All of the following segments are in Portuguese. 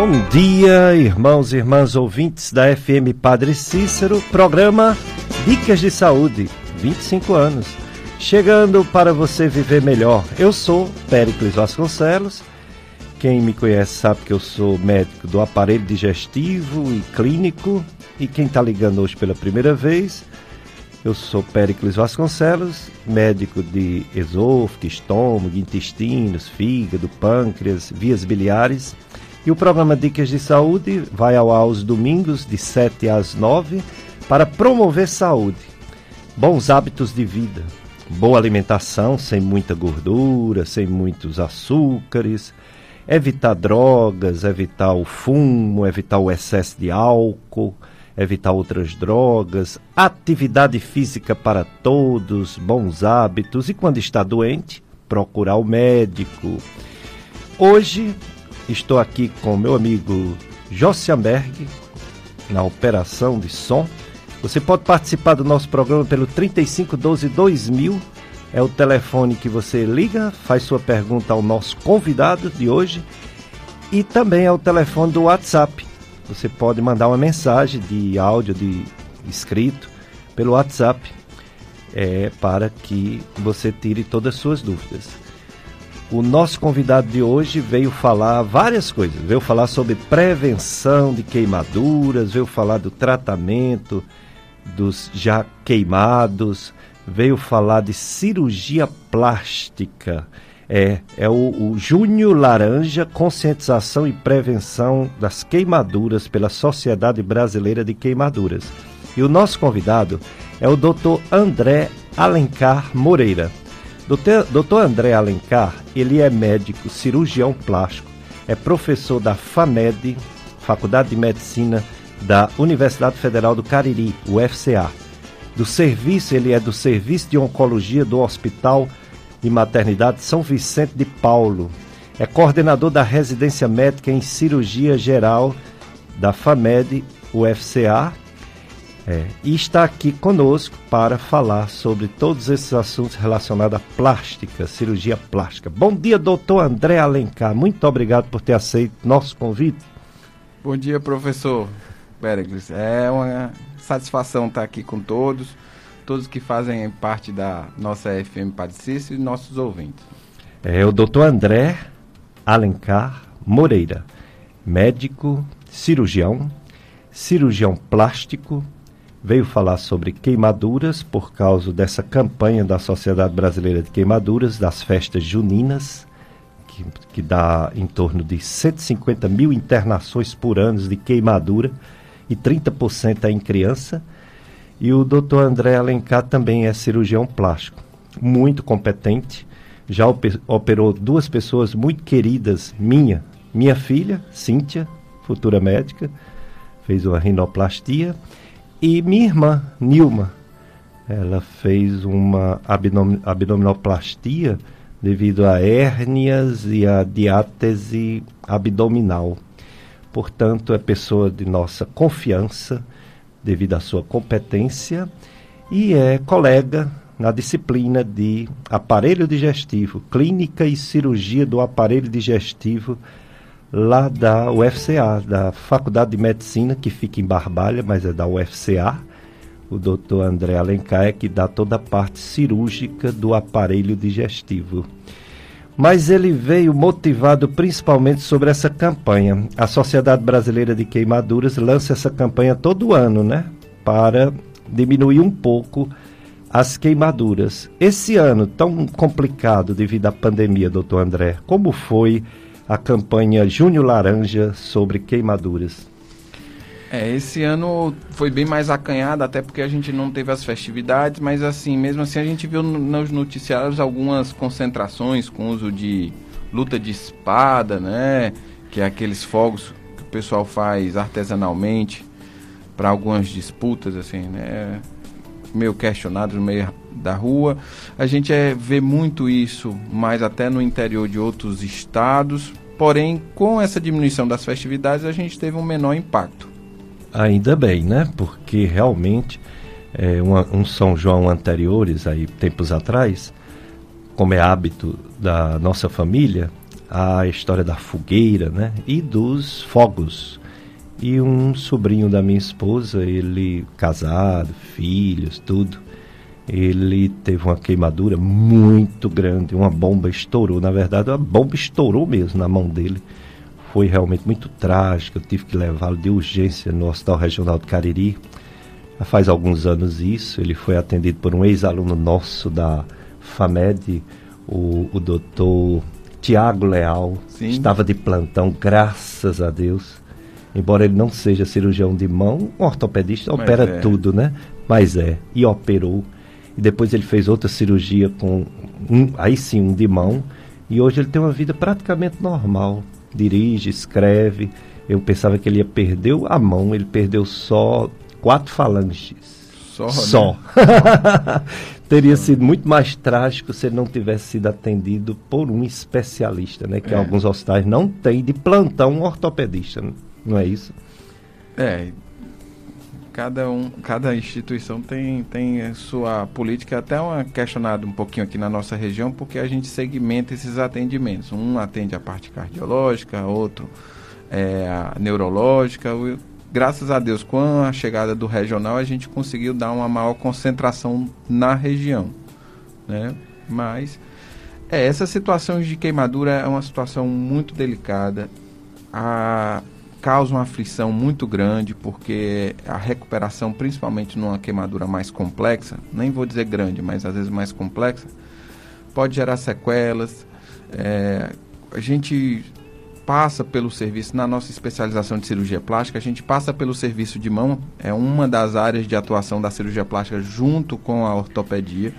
Bom dia, irmãos e irmãs ouvintes da FM Padre Cícero, programa Dicas de Saúde, 25 anos. Chegando para você viver melhor. Eu sou Péricles Vasconcelos. Quem me conhece sabe que eu sou médico do aparelho digestivo e clínico. E quem está ligando hoje pela primeira vez, eu sou Péricles Vasconcelos, médico de esôfago, estômago, intestinos, fígado, pâncreas, vias biliares e o programa Dicas de Saúde vai ao ar aos domingos, de 7 às 9, para promover saúde, bons hábitos de vida, boa alimentação, sem muita gordura, sem muitos açúcares, evitar drogas, evitar o fumo, evitar o excesso de álcool, evitar outras drogas, atividade física para todos, bons hábitos. E quando está doente, procurar o médico. Hoje Estou aqui com meu amigo Jossiamberg, na operação de som. Você pode participar do nosso programa pelo 3512 2000. É o telefone que você liga, faz sua pergunta ao nosso convidado de hoje. E também é o telefone do WhatsApp. Você pode mandar uma mensagem de áudio, de escrito, pelo WhatsApp, é, para que você tire todas as suas dúvidas. O nosso convidado de hoje veio falar várias coisas. Veio falar sobre prevenção de queimaduras, veio falar do tratamento dos já queimados, veio falar de cirurgia plástica. É, é o, o Júnior Laranja, conscientização e prevenção das queimaduras pela Sociedade Brasileira de Queimaduras. E o nosso convidado é o Dr. André Alencar Moreira. Doutor André Alencar, ele é médico, cirurgião plástico, é professor da FAMED, Faculdade de Medicina da Universidade Federal do Cariri, UFCA. Do serviço, ele é do Serviço de Oncologia do Hospital de Maternidade São Vicente de Paulo. É coordenador da residência médica em cirurgia geral da FAMED UFCA é, e está aqui conosco para falar sobre todos esses assuntos relacionados à plástica, cirurgia plástica. Bom dia, doutor André Alencar. Muito obrigado por ter aceito nosso convite. Bom dia, professor Pericles. É uma satisfação estar aqui com todos, todos que fazem parte da nossa FM Padecício e nossos ouvintes. É o doutor André Alencar Moreira, médico, cirurgião, cirurgião plástico, veio falar sobre queimaduras por causa dessa campanha da Sociedade Brasileira de Queimaduras, das festas juninas, que, que dá em torno de 150 mil internações por ano de queimadura e 30% é em criança. E o doutor André Alencar também é cirurgião plástico, muito competente, já operou duas pessoas muito queridas minha, minha filha, Cíntia, futura médica, fez uma rinoplastia e minha irmã, Nilma, ela fez uma abdomin abdominoplastia devido a hérnias e a diátese abdominal. Portanto, é pessoa de nossa confiança devido à sua competência e é colega na disciplina de aparelho digestivo, clínica e cirurgia do aparelho digestivo lá da UFCA, da Faculdade de Medicina, que fica em Barbalha, mas é da UFCA. O doutor André Alencar é que dá toda a parte cirúrgica do aparelho digestivo. Mas ele veio motivado principalmente sobre essa campanha. A Sociedade Brasileira de Queimaduras lança essa campanha todo ano, né? Para diminuir um pouco as queimaduras. Esse ano tão complicado devido à pandemia, doutor André, como foi a campanha Júnior Laranja sobre queimaduras. É, esse ano foi bem mais acanhado, até porque a gente não teve as festividades, mas assim, mesmo assim a gente viu nos noticiários algumas concentrações com uso de luta de espada, né? Que é aqueles fogos que o pessoal faz artesanalmente para algumas disputas, assim, né? Meio questionados meio da rua. A gente é, vê muito isso, mas até no interior de outros estados, Porém, com essa diminuição das festividades, a gente teve um menor impacto. Ainda bem, né? Porque realmente é, uma, um São João anteriores, aí tempos atrás, como é hábito da nossa família, a história da fogueira, né? E dos fogos. E um sobrinho da minha esposa, ele casado, filhos, tudo. Ele teve uma queimadura muito grande, uma bomba estourou. Na verdade, a bomba estourou mesmo na mão dele. Foi realmente muito trágico. Eu tive que levá-lo de urgência no Hospital Regional do Cariri. Já faz alguns anos isso. Ele foi atendido por um ex-aluno nosso da FAMED, o, o doutor Tiago Leal. Sim. Estava de plantão, graças a Deus embora ele não seja cirurgião de mão, um ortopedista Mas opera é. tudo, né? Mas é, e operou. E depois ele fez outra cirurgia com um, aí sim, um de mão. E hoje ele tem uma vida praticamente normal. Dirige, escreve. Eu pensava que ele ia perder a mão, ele perdeu só quatro falanges. Só. Só. Né? Teria sido muito mais trágico se ele não tivesse sido atendido por um especialista, né? Que é. alguns hospitais não tem de plantão um ortopedista. Né? Não é isso? É. Cada, um, cada instituição tem, tem sua política, até uma questionada um pouquinho aqui na nossa região, porque a gente segmenta esses atendimentos. Um atende a parte cardiológica, outro é, a neurológica. Graças a Deus, com a chegada do regional, a gente conseguiu dar uma maior concentração na região. Né? Mas é, essa situação de queimadura é uma situação muito delicada. A, causa uma aflição muito grande, porque a recuperação, principalmente numa queimadura mais complexa, nem vou dizer grande, mas às vezes mais complexa, pode gerar sequelas. É, a gente passa pelo serviço, na nossa especialização de cirurgia plástica, a gente passa pelo serviço de mão, é uma das áreas de atuação da cirurgia plástica junto com a ortopedia.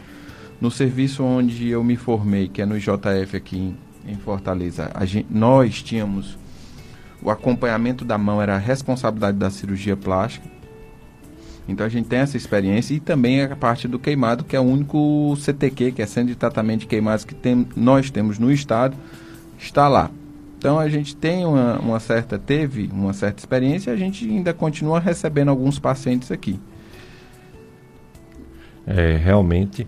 No serviço onde eu me formei, que é no IJF aqui em, em Fortaleza, gente, nós tínhamos o acompanhamento da mão era a responsabilidade da cirurgia plástica. Então a gente tem essa experiência e também a parte do queimado, que é o único CTQ, que é Centro de Tratamento de Queimados, que tem, nós temos no estado, está lá. Então a gente tem uma, uma certa, teve uma certa experiência e a gente ainda continua recebendo alguns pacientes aqui. É, realmente,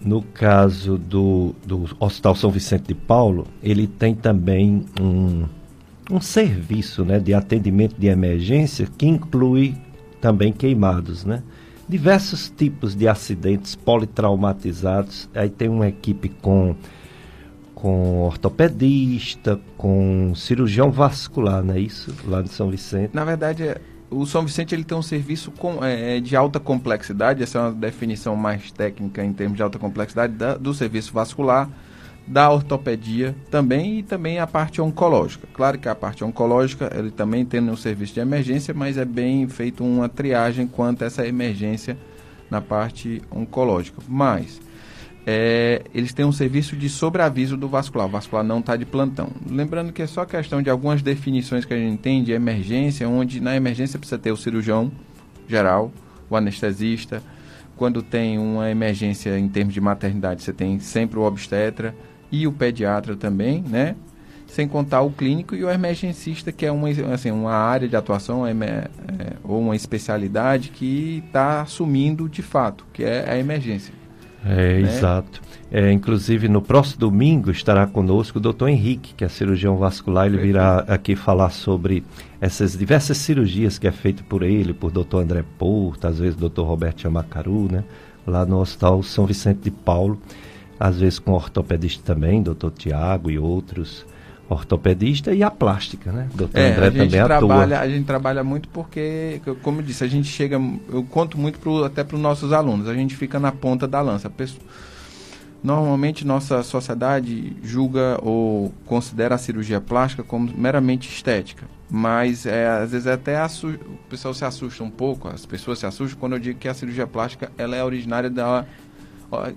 no caso do, do Hospital São Vicente de Paulo, ele tem também um um serviço né, de atendimento de emergência que inclui também queimados, né? Diversos tipos de acidentes politraumatizados. Aí tem uma equipe com, com ortopedista, com cirurgião vascular, não é isso? Lá de São Vicente. Na verdade, é, o São Vicente ele tem um serviço com, é, é, de alta complexidade, essa é uma definição mais técnica em termos de alta complexidade da, do serviço vascular da ortopedia também e também a parte oncológica. Claro que a parte oncológica ele também tem um serviço de emergência, mas é bem feito uma triagem quanto a essa emergência na parte oncológica. Mas é, eles têm um serviço de sobreaviso do vascular. O vascular não está de plantão. Lembrando que é só questão de algumas definições que a gente tem de emergência, onde na emergência precisa ter o cirurgião geral, o anestesista. Quando tem uma emergência em termos de maternidade, você tem sempre o obstetra e o pediatra também, né? Sem contar o clínico e o emergencista, que é uma, assim, uma área de atuação é, é, ou uma especialidade que está assumindo de fato, que é a emergência. É, né? exato. É, inclusive, no próximo domingo estará conosco o doutor Henrique, que é cirurgião vascular. Ele virá aqui falar sobre essas diversas cirurgias que é feito por ele, por doutor André Porto, às vezes doutor Roberto Chamacaru, né? Lá no Hospital São Vicente de Paulo às vezes com ortopedista também, doutor Tiago e outros ortopedista e a plástica, né? Doutor é, André a gente também trabalha, atua. A gente trabalha muito porque, como eu disse, a gente chega, eu conto muito pro, até para os nossos alunos, a gente fica na ponta da lança. Normalmente nossa sociedade julga ou considera a cirurgia plástica como meramente estética, mas é, às vezes até o pessoal se assusta um pouco, as pessoas se assustam quando eu digo que a cirurgia plástica ela é originária da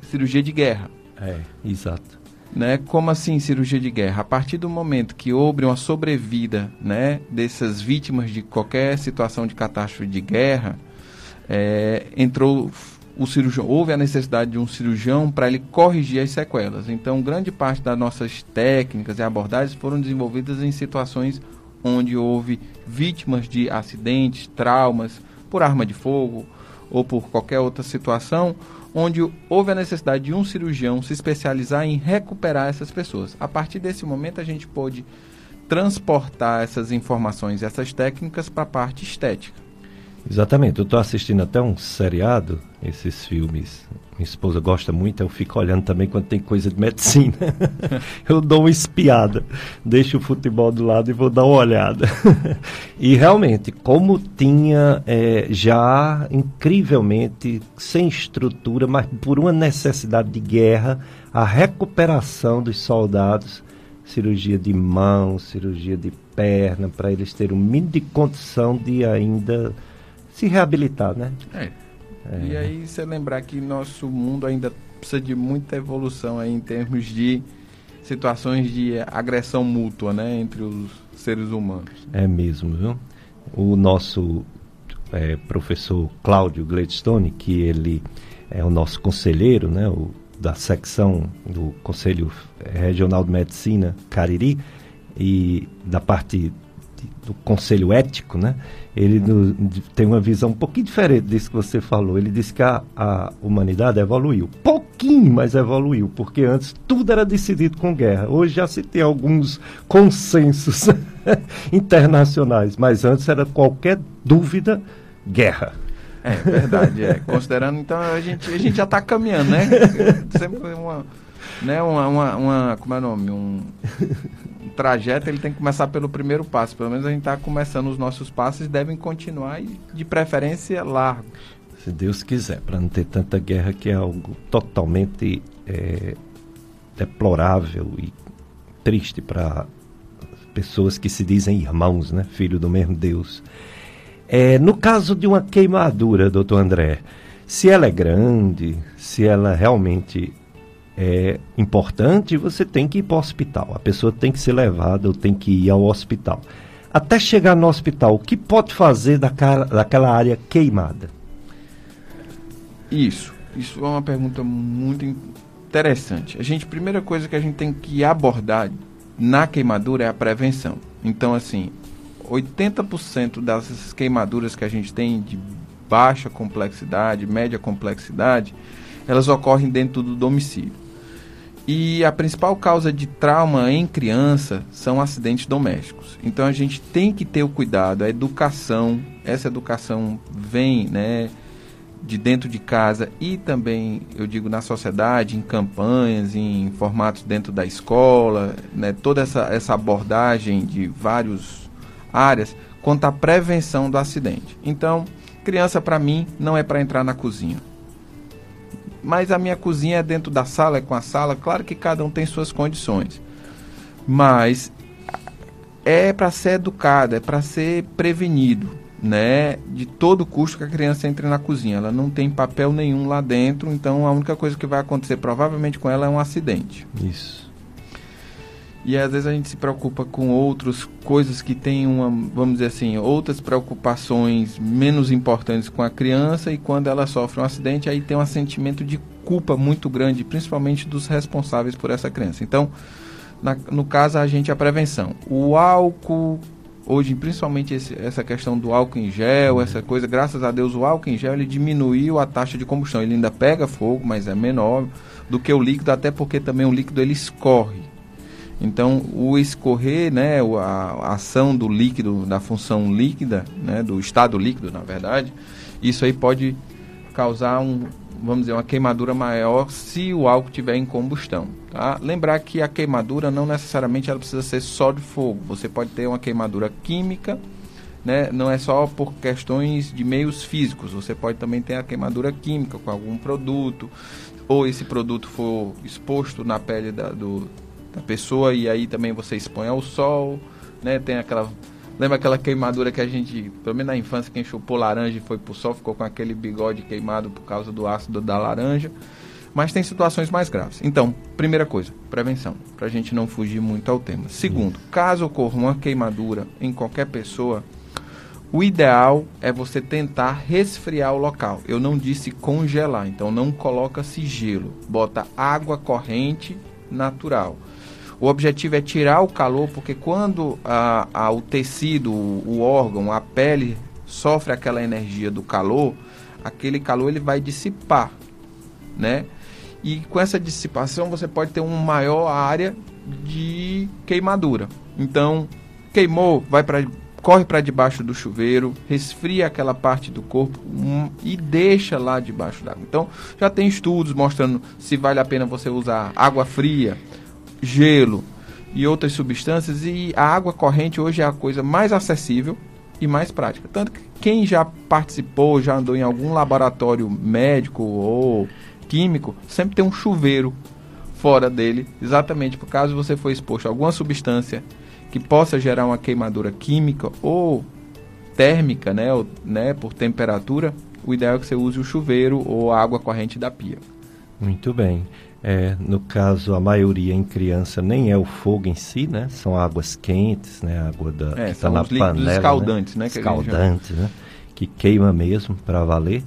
cirurgia de guerra. É, exato. Né? Como assim cirurgia de guerra? A partir do momento que houve uma sobrevida né, dessas vítimas de qualquer situação de catástrofe de guerra, é, entrou o cirurgião, houve a necessidade de um cirurgião para ele corrigir as sequelas. Então, grande parte das nossas técnicas e abordagens foram desenvolvidas em situações onde houve vítimas de acidentes, traumas por arma de fogo, ou por qualquer outra situação, onde houve a necessidade de um cirurgião se especializar em recuperar essas pessoas. A partir desse momento, a gente pôde transportar essas informações, essas técnicas para a parte estética. Exatamente. Eu estou assistindo até um seriado, esses filmes. Minha esposa gosta muito, eu fico olhando também quando tem coisa de medicina. eu dou uma espiada, deixo o futebol do lado e vou dar uma olhada. e realmente, como tinha é, já incrivelmente, sem estrutura, mas por uma necessidade de guerra, a recuperação dos soldados, cirurgia de mão, cirurgia de perna, para eles terem um mínimo de condição de ainda se reabilitar, né? É. é. E aí você lembrar que nosso mundo ainda precisa de muita evolução aí em termos de situações de agressão mútua, né, entre os seres humanos. É mesmo, viu? O nosso é, professor Cláudio Gladstone, que ele é o nosso conselheiro, né, o, da secção do Conselho Regional de Medicina Cariri e da parte do Conselho Ético, né? Ele tem uma visão um pouquinho diferente disso que você falou. Ele disse que a, a humanidade evoluiu. Pouquinho, mas evoluiu, porque antes tudo era decidido com guerra. Hoje já se tem alguns consensos internacionais, mas antes era qualquer dúvida, guerra. É verdade, é. Considerando, então, a gente, a gente já está caminhando, né? Sempre uma, né, uma, uma, uma, como é o nome? Um, trajeto ele tem que começar pelo primeiro passo. Pelo menos a gente está começando os nossos passos devem continuar e, de preferência, largos. Se Deus quiser, para não ter tanta guerra que é algo totalmente é, deplorável e triste para pessoas que se dizem irmãos, né? Filho do mesmo Deus. É, no caso de uma queimadura, doutor André, se ela é grande, se ela realmente é importante, você tem que ir para o hospital. A pessoa tem que ser levada ou tem que ir ao hospital. Até chegar no hospital, o que pode fazer daquela, daquela área queimada? Isso. Isso é uma pergunta muito interessante. A gente, primeira coisa que a gente tem que abordar na queimadura é a prevenção. Então, assim, 80% das queimaduras que a gente tem de baixa complexidade, média complexidade, elas ocorrem dentro do domicílio. E a principal causa de trauma em criança são acidentes domésticos. Então a gente tem que ter o cuidado, a educação, essa educação vem, né, de dentro de casa e também, eu digo, na sociedade, em campanhas, em formatos dentro da escola, né, toda essa, essa abordagem de várias áreas quanto à prevenção do acidente. Então, criança para mim não é para entrar na cozinha mas a minha cozinha é dentro da sala, é com a sala. Claro que cada um tem suas condições. Mas é para ser educado, é para ser prevenido, né? De todo custo que a criança entre na cozinha. Ela não tem papel nenhum lá dentro, então a única coisa que vai acontecer provavelmente com ela é um acidente. Isso. E às vezes a gente se preocupa com outras coisas que têm uma, vamos dizer assim, outras preocupações menos importantes com a criança e quando ela sofre um acidente, aí tem um sentimento de culpa muito grande, principalmente dos responsáveis por essa criança. Então, na, no caso, a gente a prevenção. O álcool, hoje, principalmente esse, essa questão do álcool em gel, essa coisa, graças a Deus, o álcool em gel ele diminuiu a taxa de combustão. Ele ainda pega fogo, mas é menor do que o líquido, até porque também o líquido ele escorre. Então, o escorrer, né, a, ação do líquido, da função líquida, né, do estado líquido, na verdade, isso aí pode causar um, vamos dizer, uma queimadura maior se o álcool estiver em combustão. Tá? Lembrar que a queimadura não necessariamente ela precisa ser só de fogo. Você pode ter uma queimadura química, né? não é só por questões de meios físicos. Você pode também ter a queimadura química com algum produto, ou esse produto for exposto na pele da, do, da pessoa e aí também você expõe ao sol, né? Tem aquela lembra aquela queimadura que a gente, pelo menos na infância, quem chupou laranja e foi pro sol ficou com aquele bigode queimado por causa do ácido da laranja. Mas tem situações mais graves. Então, primeira coisa, prevenção, para a gente não fugir muito ao tema. Segundo, caso ocorra uma queimadura em qualquer pessoa, o ideal é você tentar resfriar o local. Eu não disse congelar, então não coloca-se gelo. Bota água corrente natural. O objetivo é tirar o calor, porque quando a, a, o tecido, o, o órgão, a pele sofre aquela energia do calor, aquele calor ele vai dissipar, né? E com essa dissipação você pode ter uma maior área de queimadura. Então, queimou, vai para corre para debaixo do chuveiro, resfria aquela parte do corpo um, e deixa lá debaixo d'água. Então, já tem estudos mostrando se vale a pena você usar água fria, gelo e outras substâncias e a água corrente hoje é a coisa mais acessível e mais prática. Tanto que quem já participou, já andou em algum laboratório médico ou químico, sempre tem um chuveiro fora dele, exatamente por caso você for exposto a alguma substância que possa gerar uma queimadura química ou térmica, né, ou, né, por temperatura, o ideal é que você use o chuveiro ou a água corrente da pia. Muito bem. É, no caso, a maioria em criança nem é o fogo em si, né? São águas quentes, né? Água da, é, que está na panela. Escaldantes, né? né? Escaldantes, né? Que queima mesmo para valer.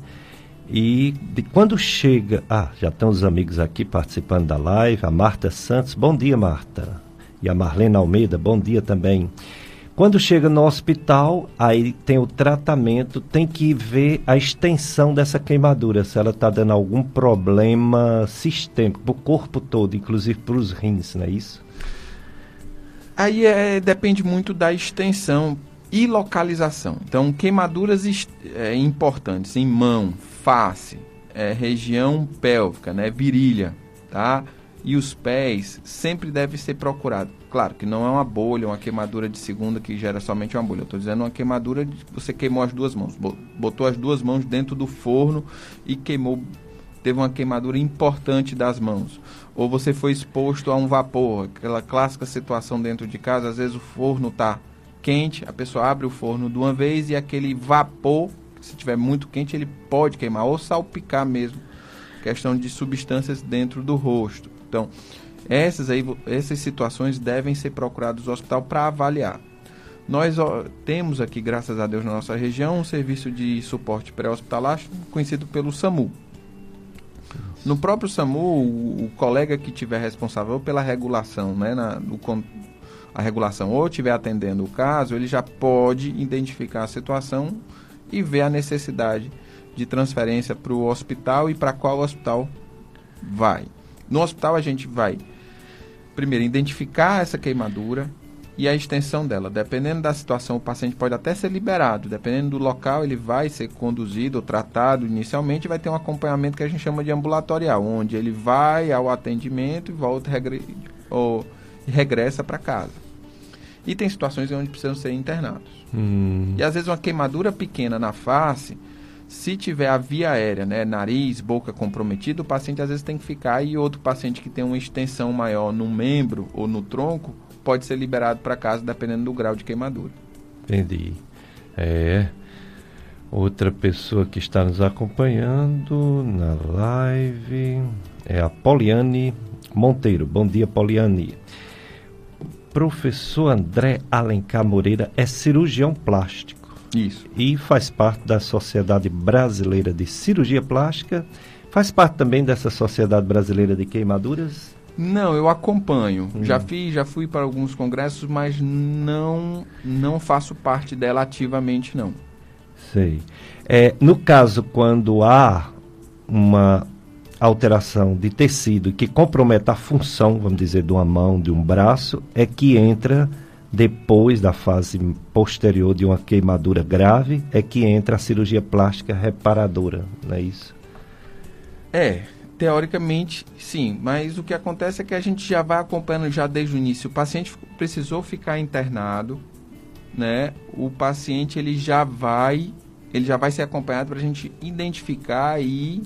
E de, quando chega. Ah, já estão os amigos aqui participando da live. A Marta Santos. Bom dia, Marta e a Marlene Almeida, bom dia também. Quando chega no hospital, aí tem o tratamento, tem que ver a extensão dessa queimadura, se ela está dando algum problema sistêmico para o corpo todo, inclusive para os rins, não é isso? Aí é, depende muito da extensão e localização. Então, queimaduras é, importantes em mão, face, é, região pélvica, né, virilha, tá? E os pés sempre deve ser procurado. Claro que não é uma bolha, uma queimadura de segunda que gera somente uma bolha. Eu estou dizendo uma queimadura de você queimou as duas mãos, botou as duas mãos dentro do forno e queimou, teve uma queimadura importante das mãos. Ou você foi exposto a um vapor, aquela clássica situação dentro de casa, às vezes o forno está quente, a pessoa abre o forno de uma vez e aquele vapor, se tiver muito quente, ele pode queimar ou salpicar mesmo. Questão de substâncias dentro do rosto. Então, essas, aí, essas situações devem ser procuradas no hospital para avaliar. Nós ó, temos aqui, graças a Deus, na nossa região, um serviço de suporte pré-hospitalar conhecido pelo SAMU. No próprio SAMU, o, o, colega que tiver responsável pela regulação, né, na, no, a regulação ou estiver atendendo o caso, ele já pode identificar a situação e ver a necessidade de transferência para o hospital e para qual hospital vai. No hospital a gente vai primeiro identificar essa queimadura e a extensão dela. Dependendo da situação, o paciente pode até ser liberado. Dependendo do local, ele vai ser conduzido ou tratado inicialmente. Vai ter um acompanhamento que a gente chama de ambulatorial, onde ele vai ao atendimento e volta regre... ou regressa para casa. E tem situações onde precisam ser internados. Hum. E às vezes uma queimadura pequena na face se tiver a via aérea, né, nariz, boca comprometida, o paciente às vezes tem que ficar e outro paciente que tem uma extensão maior no membro ou no tronco pode ser liberado para casa dependendo do grau de queimadura. Entendi. É. Outra pessoa que está nos acompanhando na live é a Poliane Monteiro. Bom dia, Poliane. Professor André Alencar Moreira é cirurgião plástico isso. E faz parte da Sociedade Brasileira de Cirurgia Plástica. Faz parte também dessa Sociedade Brasileira de Queimaduras? Não, eu acompanho. Hum. Já fiz, já fui para alguns congressos, mas não não faço parte dela ativamente, não. Sei. É, no caso, quando há uma alteração de tecido que comprometa a função, vamos dizer, de uma mão, de um braço, é que entra depois da fase posterior de uma queimadura grave, é que entra a cirurgia plástica reparadora, não é isso? É, teoricamente sim, mas o que acontece é que a gente já vai acompanhando já desde o início. O paciente precisou ficar internado, né? O paciente ele já vai, ele já vai ser acompanhado para a gente identificar e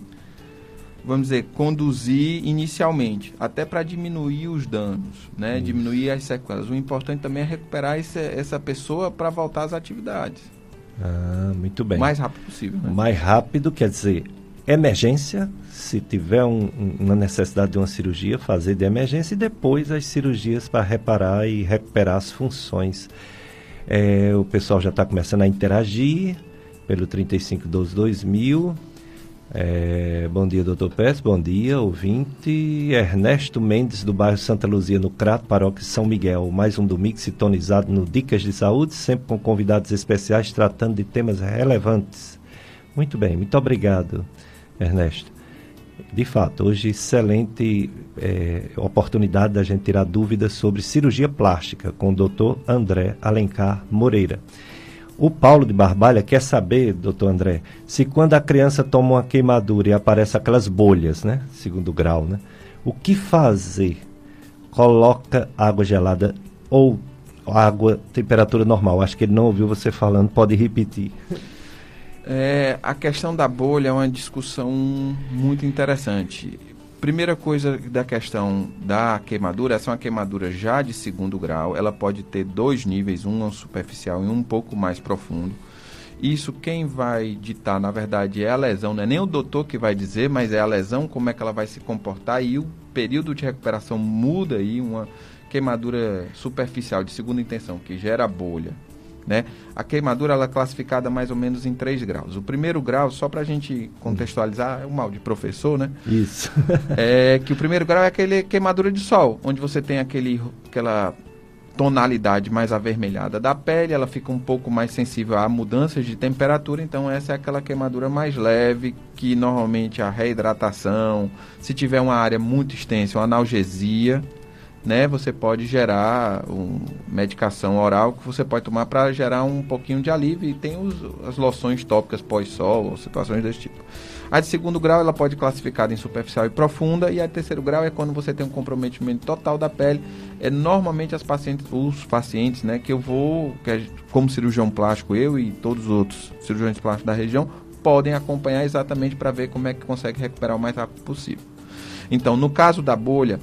vamos dizer, conduzir inicialmente, até para diminuir os danos, né? Isso. diminuir as sequelas. O importante também é recuperar esse, essa pessoa para voltar às atividades. Ah, muito bem. O mais rápido possível. Né? Mais rápido quer dizer emergência, se tiver um, uma necessidade de uma cirurgia, fazer de emergência e depois as cirurgias para reparar e recuperar as funções. É, o pessoal já está começando a interagir pelo 3512 2000 é, bom dia, doutor Pérez. Bom dia, ouvinte. Ernesto Mendes, do bairro Santa Luzia, no Crato, paróquia São Miguel. Mais um domingo sintonizado no Dicas de Saúde, sempre com convidados especiais tratando de temas relevantes Muito bem, muito obrigado, Ernesto. De fato, hoje excelente é, oportunidade da gente tirar dúvidas sobre cirurgia plástica com o doutor André Alencar Moreira. O Paulo de Barbalha quer saber, doutor André, se quando a criança toma uma queimadura e aparece aquelas bolhas, né? Segundo grau, né? O que fazer? Coloca água gelada ou água temperatura normal? Acho que ele não ouviu você falando, pode repetir. É, a questão da bolha é uma discussão muito interessante. Primeira coisa da questão da queimadura, essa é uma queimadura já de segundo grau, ela pode ter dois níveis, um superficial e um pouco mais profundo. Isso quem vai ditar, na verdade, é a lesão, não é nem o doutor que vai dizer, mas é a lesão, como é que ela vai se comportar e o período de recuperação muda aí, uma queimadura superficial de segunda intenção que gera bolha né? A queimadura ela é classificada mais ou menos em três graus. O primeiro grau, só para a gente contextualizar, é o mal de professor, né? Isso. é que o primeiro grau é aquele queimadura de sol, onde você tem aquele, aquela tonalidade mais avermelhada da pele, ela fica um pouco mais sensível a mudanças de temperatura, então essa é aquela queimadura mais leve, que normalmente a reidratação, se tiver uma área muito extensa, uma analgesia, né, você pode gerar uma medicação oral que você pode tomar para gerar um pouquinho de alívio e tem os, as loções tópicas pós-sol situações desse tipo. A de segundo grau ela pode classificar em superficial e profunda e a de terceiro grau é quando você tem um comprometimento total da pele. É normalmente as pacientes, os pacientes, né, que eu vou, que é, como cirurgião plástico eu e todos os outros cirurgiões plásticos da região podem acompanhar exatamente para ver como é que consegue recuperar o mais rápido possível. Então, no caso da bolha,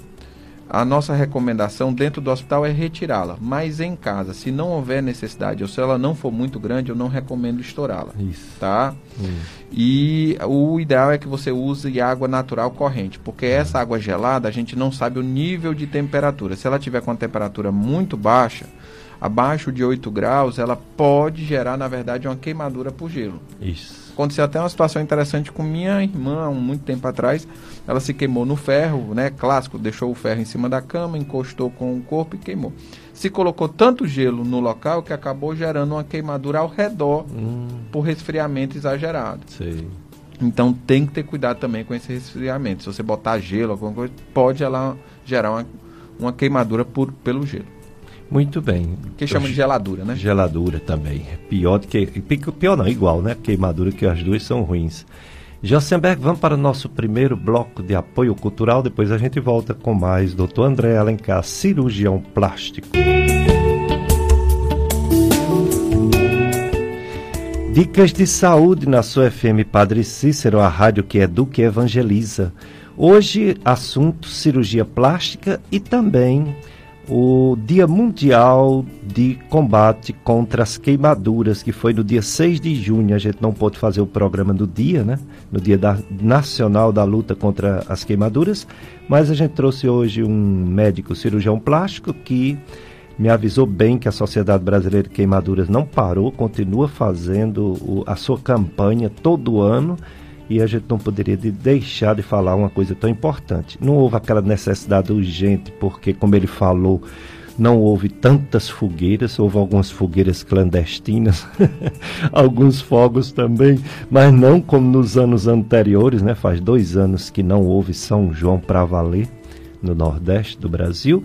a nossa recomendação dentro do hospital é retirá-la, mas em casa, se não houver necessidade ou se ela não for muito grande, eu não recomendo estourá-la. Isso. Tá? Hum. E o ideal é que você use água natural corrente, porque hum. essa água gelada a gente não sabe o nível de temperatura. Se ela tiver com a temperatura muito baixa, abaixo de 8 graus, ela pode gerar, na verdade, uma queimadura por gelo. Isso. Aconteceu até uma situação interessante com minha irmã, há muito tempo atrás. Ela se queimou no ferro, né? Clássico, deixou o ferro em cima da cama, encostou com o corpo e queimou. Se colocou tanto gelo no local que acabou gerando uma queimadura ao redor hum. por resfriamento exagerado. Sei. Então tem que ter cuidado também com esse resfriamento. Se você botar gelo, alguma coisa, pode ela gerar uma, uma queimadura por, pelo gelo. Muito bem. Que chama de geladura, né? Geladura também. Pior do que. Pior não, igual, né? Queimadura, que as duas são ruins. Josenberg, vamos para o nosso primeiro bloco de apoio cultural. Depois a gente volta com mais. Doutor André Alencar, cirurgião plástico. Dicas de saúde na sua FM Padre Cícero, a rádio que educa e evangeliza. Hoje, assunto cirurgia plástica e também o Dia Mundial de Combate contra as Queimaduras, que foi no dia 6 de junho. A gente não pôde fazer o programa do dia, né? No Dia da, Nacional da Luta contra as Queimaduras, mas a gente trouxe hoje um médico cirurgião plástico que me avisou bem que a Sociedade Brasileira de Queimaduras não parou, continua fazendo o, a sua campanha todo ano e a gente não poderia de deixar de falar uma coisa tão importante. Não houve aquela necessidade urgente, porque, como ele falou, não houve tantas fogueiras, houve algumas fogueiras clandestinas, alguns fogos também, mas não como nos anos anteriores, né? Faz dois anos que não houve São João para valer no Nordeste do Brasil.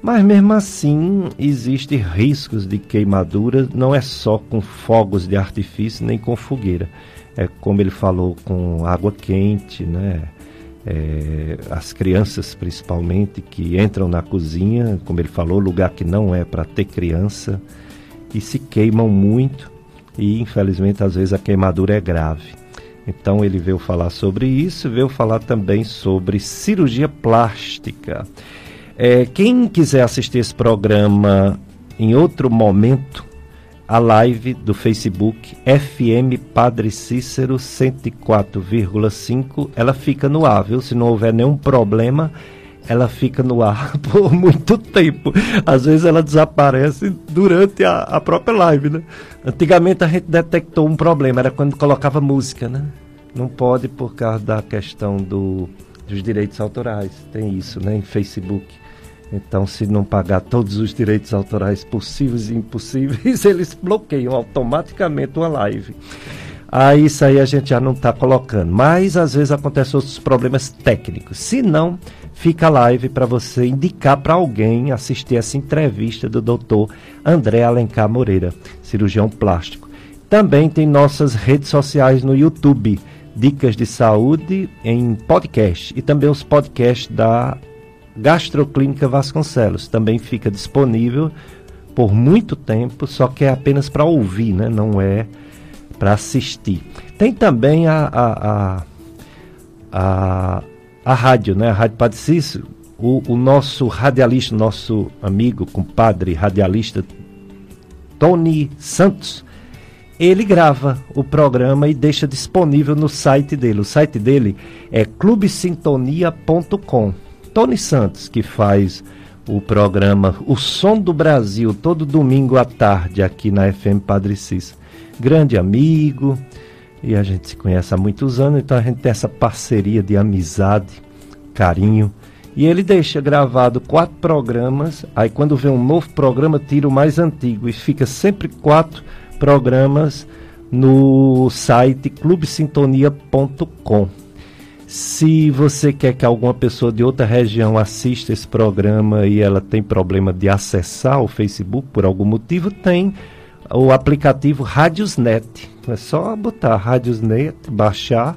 Mas mesmo assim, existem riscos de queimadura, não é só com fogos de artifício nem com fogueira é, como ele falou, com água quente, né? É, as crianças principalmente que entram na cozinha, como ele falou, lugar que não é para ter criança e se queimam muito e infelizmente às vezes a queimadura é grave. Então ele veio falar sobre isso, veio falar também sobre cirurgia plástica. É, quem quiser assistir esse programa em outro momento, a live do Facebook FM Padre Cícero 104,5. Ela fica no ar, viu? Se não houver nenhum problema, ela fica no ar por muito tempo. Às vezes ela desaparece durante a, a própria live, né? Antigamente a gente detectou um problema, era quando colocava música, né? Não pode por causa da questão do, dos direitos autorais. Tem isso, né? Em Facebook. Então, se não pagar todos os direitos autorais possíveis e impossíveis, eles bloqueiam automaticamente uma live. Aí isso aí a gente já não está colocando. Mas às vezes acontecem outros problemas técnicos. Se não, fica a live para você indicar para alguém assistir essa entrevista do doutor André Alencar Moreira, cirurgião plástico. Também tem nossas redes sociais no YouTube, Dicas de Saúde em podcast. E também os podcasts da Gastroclínica Vasconcelos. Também fica disponível por muito tempo, só que é apenas para ouvir, né? não é para assistir. Tem também a, a, a, a, a rádio, né? a Rádio Padre Cícero. O, o nosso radialista, nosso amigo, compadre radialista Tony Santos, ele grava o programa e deixa disponível no site dele. O site dele é clubesintonia.com. Tony Santos, que faz o programa O Som do Brasil, todo domingo à tarde aqui na FM Padre Cis. Grande amigo, e a gente se conhece há muitos anos, então a gente tem essa parceria de amizade, carinho. E ele deixa gravado quatro programas, aí quando vem um novo programa, tira o mais antigo e fica sempre quatro programas no site clubesintonia.com. Se você quer que alguma pessoa de outra região assista esse programa e ela tem problema de acessar o Facebook por algum motivo, tem o aplicativo Radiosnet. É só botar Radiosnet, baixar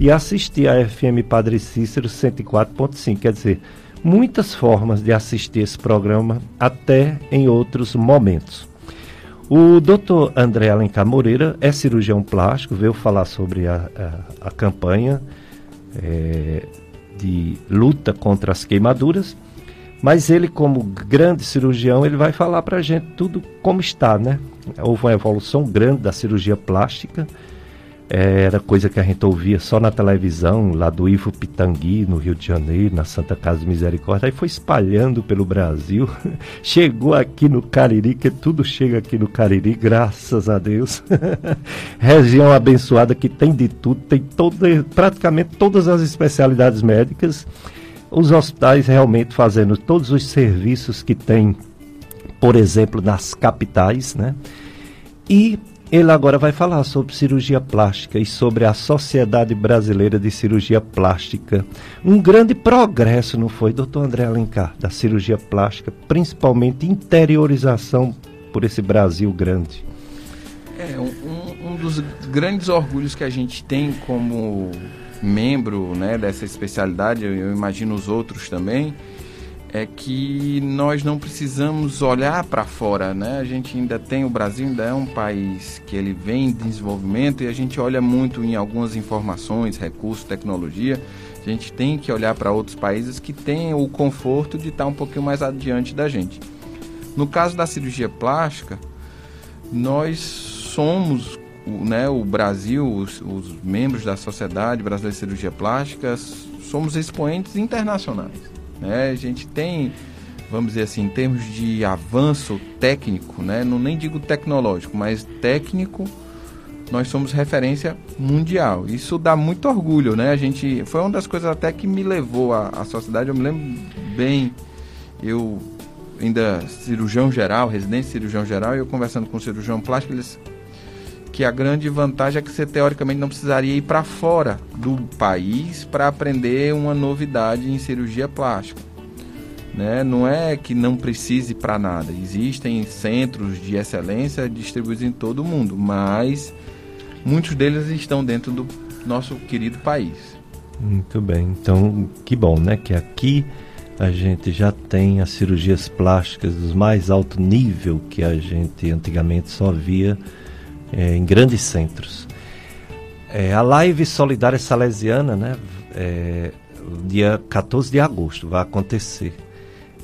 e assistir a FM Padre Cícero 104.5. Quer dizer, muitas formas de assistir esse programa, até em outros momentos. O doutor André Alencar Moreira é cirurgião plástico, veio falar sobre a, a, a campanha é, de luta contra as queimaduras, mas ele, como grande cirurgião, ele vai falar para a gente tudo como está, né? Houve uma evolução grande da cirurgia plástica, era coisa que a gente ouvia só na televisão, lá do Ivo Pitangui, no Rio de Janeiro, na Santa Casa de Misericórdia. Aí foi espalhando pelo Brasil. Chegou aqui no Cariri, que tudo chega aqui no Cariri, graças a Deus. Região abençoada que tem de tudo, tem toda, praticamente todas as especialidades médicas. Os hospitais realmente fazendo todos os serviços que tem, por exemplo, nas capitais, né? E ele agora vai falar sobre cirurgia plástica e sobre a Sociedade Brasileira de Cirurgia Plástica. Um grande progresso, não foi, doutor André Alencar, da cirurgia plástica, principalmente interiorização por esse Brasil grande. É, um, um dos grandes orgulhos que a gente tem como membro né, dessa especialidade, eu imagino os outros também, é que nós não precisamos olhar para fora, né? A gente ainda tem o Brasil ainda é um país que ele vem em desenvolvimento e a gente olha muito em algumas informações, recursos, tecnologia. A gente tem que olhar para outros países que têm o conforto de estar um pouquinho mais adiante da gente. No caso da cirurgia plástica, nós somos, né, o Brasil, os, os membros da Sociedade Brasileira de Cirurgia Plástica, somos expoentes internacionais. Né? A gente tem, vamos dizer assim, em termos de avanço técnico, né? não nem digo tecnológico, mas técnico, nós somos referência mundial. Isso dá muito orgulho, né? A gente foi uma das coisas até que me levou à, à sociedade. Eu me lembro bem, eu ainda cirurgião geral, residente cirurgião geral, e eu conversando com o cirurgião plástico, eles que a grande vantagem é que você teoricamente não precisaria ir para fora do país para aprender uma novidade em cirurgia plástica. Né? Não é que não precise para nada. Existem centros de excelência distribuídos em todo o mundo, mas muitos deles estão dentro do nosso querido país. Muito bem. Então, que bom, né? Que aqui a gente já tem as cirurgias plásticas dos mais alto nível que a gente antigamente só via é, em grandes centros. É, a live solidária salesiana, né, é, dia 14 de agosto, vai acontecer.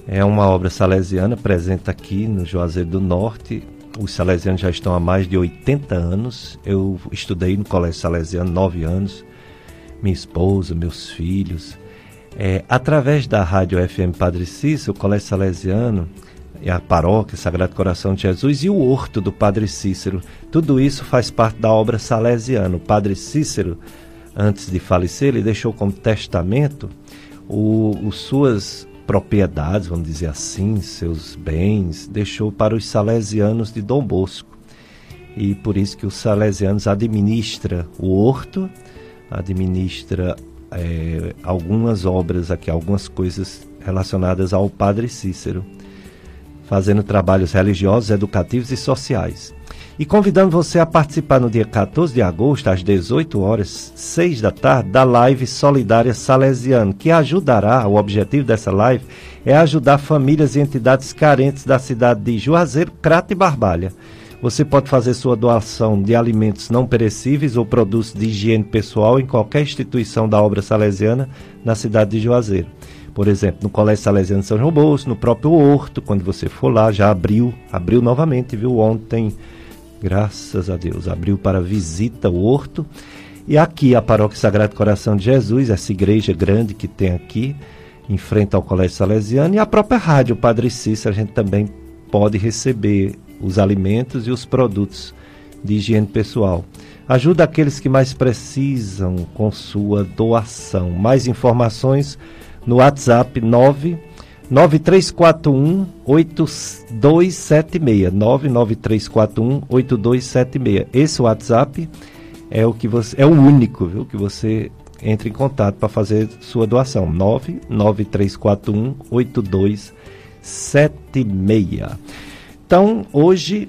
É uma obra salesiana presente aqui no Juazeiro do Norte. Os salesianos já estão há mais de 80 anos. Eu estudei no Colégio Salesiano nove anos. Minha esposa, meus filhos. É, através da rádio FM Padre Cícero, o Colégio Salesiano a paróquia Sagrado Coração de Jesus e o horto do Padre Cícero. Tudo isso faz parte da obra salesiana. O Padre Cícero, antes de falecer, ele deixou como testamento o, o suas propriedades, vamos dizer assim, seus bens, deixou para os salesianos de Dom Bosco. e por isso que os salesianos administra o horto, administra é, algumas obras aqui, algumas coisas relacionadas ao Padre Cícero, fazendo trabalhos religiosos, educativos e sociais. E convidando você a participar no dia 14 de agosto, às 18 horas, 6 da tarde, da live solidária Salesiano, que ajudará, o objetivo dessa live é ajudar famílias e entidades carentes da cidade de Juazeiro, Crato e Barbalha. Você pode fazer sua doação de alimentos não perecíveis ou produtos de higiene pessoal em qualquer instituição da obra salesiana na cidade de Juazeiro. Por exemplo, no Colégio Salesiano de São João Bolso, no próprio Horto, quando você for lá, já abriu, abriu novamente, viu? Ontem, graças a Deus, abriu para visita o Horto. E aqui a Paróquia Sagrado Coração de Jesus, essa igreja grande que tem aqui, em frente ao Colégio Salesiano, e a própria rádio Padre Cícero, a gente também pode receber os alimentos e os produtos de higiene pessoal. Ajuda aqueles que mais precisam com sua doação. Mais informações no WhatsApp 9 9341 8276 99341 8276. Esse WhatsApp é o que você é o único, viu, que você entre em contato para fazer sua doação. 99341 8276. Então, hoje,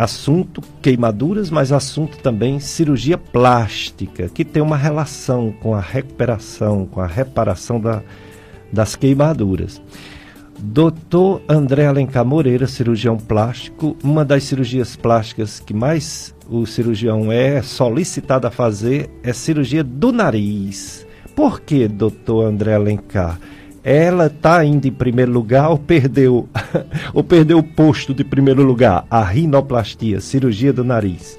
assunto queimaduras, mas assunto também cirurgia plástica, que tem uma relação com a recuperação, com a reparação da, das queimaduras. Doutor André Alencar Moreira, cirurgião plástico, uma das cirurgias plásticas que mais o cirurgião é solicitado a fazer é cirurgia do nariz. Por que, doutor André Alencar? Ela está indo em primeiro lugar ou perdeu, ou perdeu o posto de primeiro lugar? A rinoplastia, cirurgia do nariz.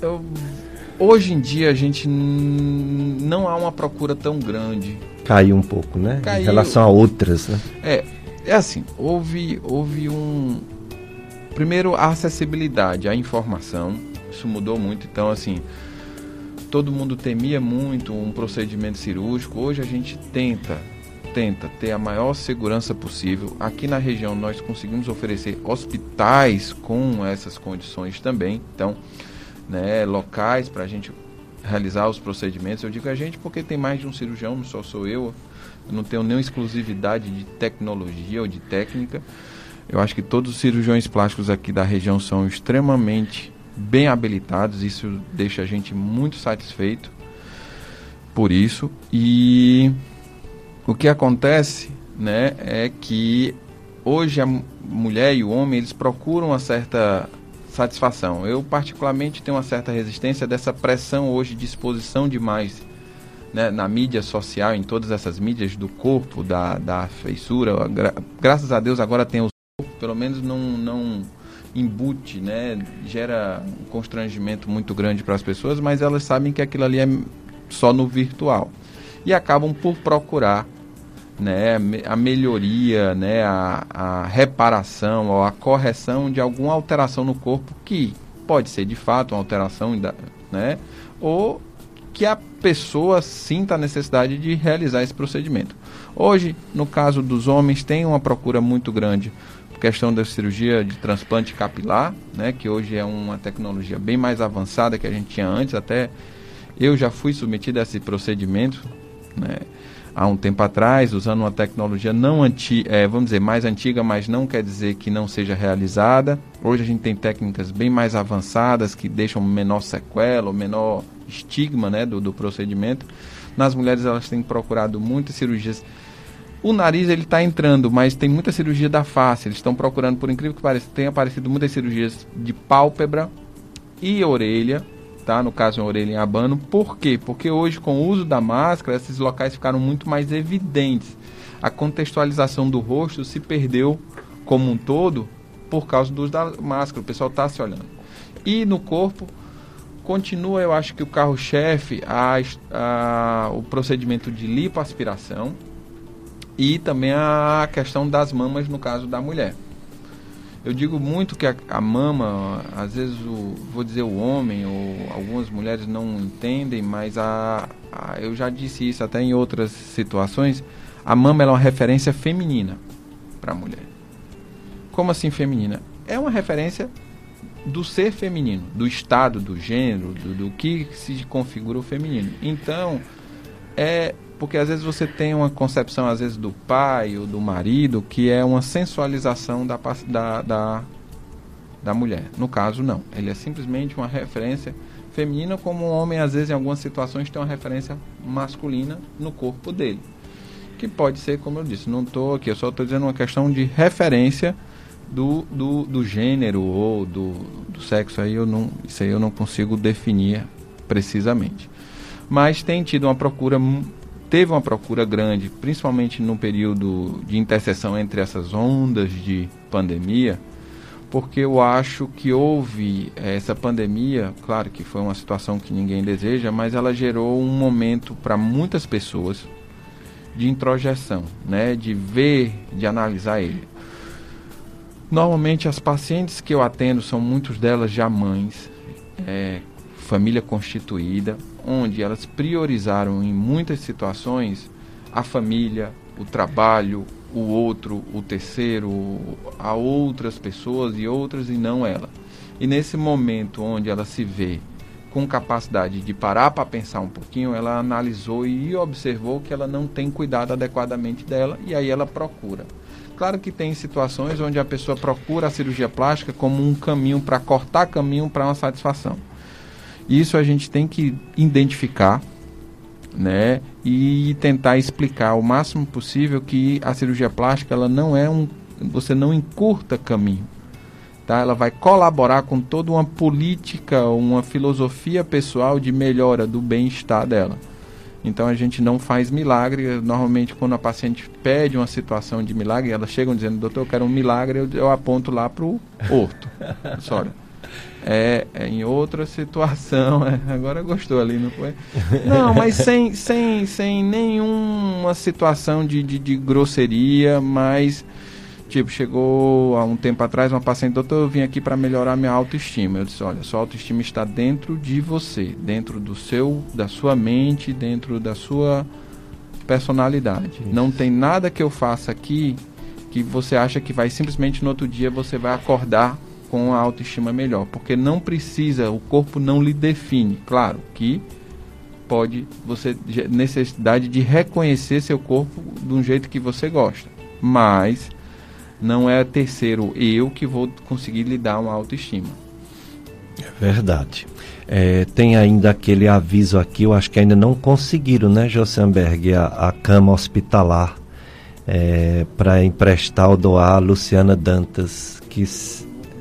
Eu, hoje em dia a gente não há uma procura tão grande. Caiu um pouco, né? Caiu. Em relação a outras, né? É, é assim, houve, houve um... Primeiro, a acessibilidade à informação, isso mudou muito, então assim todo mundo temia muito um procedimento cirúrgico. Hoje a gente tenta tenta ter a maior segurança possível. Aqui na região nós conseguimos oferecer hospitais com essas condições também. Então, né, locais para a gente realizar os procedimentos. Eu digo a gente porque tem mais de um cirurgião, não só sou eu. Eu não tenho nenhuma exclusividade de tecnologia ou de técnica. Eu acho que todos os cirurgiões plásticos aqui da região são extremamente bem habilitados. Isso deixa a gente muito satisfeito por isso. E o que acontece, né, é que hoje a mulher e o homem eles procuram uma certa satisfação. Eu particularmente tenho uma certa resistência dessa pressão hoje de exposição demais né, na mídia social, em todas essas mídias do corpo, da, da feiçura. Gra graças a Deus agora tem o corpo, pelo menos não, não embute, né, gera um constrangimento muito grande para as pessoas, mas elas sabem que aquilo ali é só no virtual e acabam por procurar né, a melhoria, né, a, a reparação ou a correção de alguma alteração no corpo que pode ser de fato uma alteração, né, ou que a pessoa sinta a necessidade de realizar esse procedimento. Hoje, no caso dos homens, tem uma procura muito grande questão da cirurgia de transplante capilar, né, que hoje é uma tecnologia bem mais avançada que a gente tinha antes, até eu já fui submetido a esse procedimento, né, há um tempo atrás, usando uma tecnologia não antiga, é, vamos dizer, mais antiga, mas não quer dizer que não seja realizada. Hoje a gente tem técnicas bem mais avançadas que deixam menor sequela, menor estigma né, do, do procedimento. Nas mulheres elas têm procurado muitas cirurgias. O nariz ele está entrando, mas tem muita cirurgia da face. Eles estão procurando, por incrível que pareça, tem aparecido muitas cirurgias de pálpebra e orelha tá? No caso, em orelha em abano. Por quê? Porque hoje, com o uso da máscara, esses locais ficaram muito mais evidentes. A contextualização do rosto se perdeu como um todo por causa do uso da máscara. O pessoal está se olhando. E no corpo, continua, eu acho que o carro-chefe, a, a, o procedimento de lipoaspiração e também a questão das mamas no caso da mulher. Eu digo muito que a, a mama, às vezes, o, vou dizer o homem ou algumas mulheres não entendem, mas a, a, eu já disse isso até em outras situações. A mama é uma referência feminina para a mulher. Como assim feminina? É uma referência do ser feminino, do estado do gênero, do, do que se configura o feminino. Então, é porque às vezes você tem uma concepção, às vezes, do pai ou do marido, que é uma sensualização da, da, da, da mulher. No caso, não. Ele é simplesmente uma referência feminina, como um homem, às vezes, em algumas situações, tem uma referência masculina no corpo dele. Que pode ser, como eu disse, não estou aqui, eu só estou dizendo uma questão de referência do, do, do gênero ou do, do sexo. Aí eu não, isso aí eu não consigo definir precisamente. Mas tem tido uma procura teve uma procura grande, principalmente no período de interseção entre essas ondas de pandemia, porque eu acho que houve eh, essa pandemia, claro que foi uma situação que ninguém deseja, mas ela gerou um momento para muitas pessoas de introjeção, né, de ver, de analisar ele. Normalmente as pacientes que eu atendo são muitas delas já mães, é, família constituída, onde elas priorizaram em muitas situações a família, o trabalho, o outro, o terceiro, a outras pessoas e outras e não ela. E nesse momento onde ela se vê com capacidade de parar para pensar um pouquinho, ela analisou e observou que ela não tem cuidado adequadamente dela e aí ela procura. Claro que tem situações onde a pessoa procura a cirurgia plástica como um caminho para cortar caminho para uma satisfação. Isso a gente tem que identificar, né? E tentar explicar o máximo possível que a cirurgia plástica ela não é um, você não encurta caminho, tá? Ela vai colaborar com toda uma política, uma filosofia pessoal de melhora do bem-estar dela. Então a gente não faz milagre. Normalmente, quando a paciente pede uma situação de milagre, elas chegam dizendo: Doutor, eu quero um milagre, eu, eu aponto lá para o orto. Sorry é, é, em outra situação. É, agora gostou ali, não foi? Não, mas sem, sem, sem nenhuma situação de, de, de grosseria, mas. Tipo, chegou há um tempo atrás uma paciente, doutor, eu vim aqui para melhorar minha autoestima. Eu disse, olha, sua autoestima está dentro de você, dentro do seu, da sua mente, dentro da sua personalidade. Isso. Não tem nada que eu faça aqui que você acha que vai simplesmente no outro dia você vai acordar com a autoestima melhor, porque não precisa, o corpo não lhe define. Claro que pode você necessidade de reconhecer seu corpo de um jeito que você gosta, mas não é terceiro eu que vou conseguir lhe dar uma autoestima. É verdade. É, tem ainda aquele aviso aqui, eu acho que ainda não conseguiram, né, Josenberg, a, a cama hospitalar é, para emprestar ou doar a Luciana Dantas, que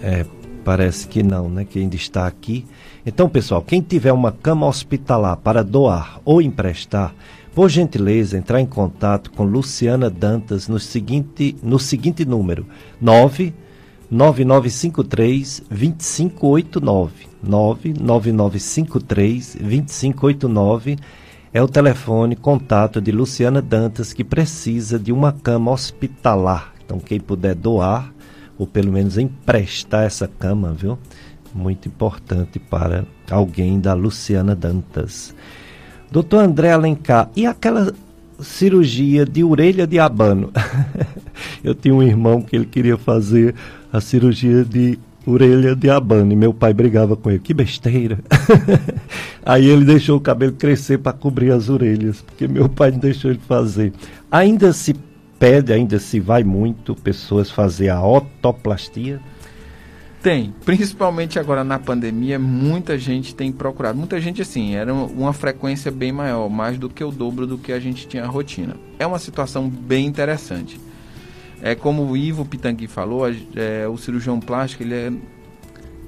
é, parece que não, né? Que ainda está aqui. Então, pessoal, quem tiver uma cama hospitalar para doar ou emprestar, por gentileza, entrar em contato com Luciana Dantas no seguinte, no seguinte número: 99953 2589. 99953 2589 é o telefone contato de Luciana Dantas que precisa de uma cama hospitalar. Então, quem puder doar, ou pelo menos emprestar essa cama, viu? Muito importante para alguém da Luciana Dantas. Doutor André Alencar, e aquela cirurgia de orelha de abano? Eu tinha um irmão que ele queria fazer a cirurgia de orelha de abano e meu pai brigava com ele. Que besteira! Aí ele deixou o cabelo crescer para cobrir as orelhas, porque meu pai não deixou ele fazer. Ainda se pede, ainda se vai muito, pessoas fazer a otoplastia? Tem, principalmente agora na pandemia, muita gente tem procurado. Muita gente, assim, era uma frequência bem maior, mais do que o dobro do que a gente tinha a rotina. É uma situação bem interessante. É como o Ivo Pitangui falou, é, o cirurgião plástico, ele é,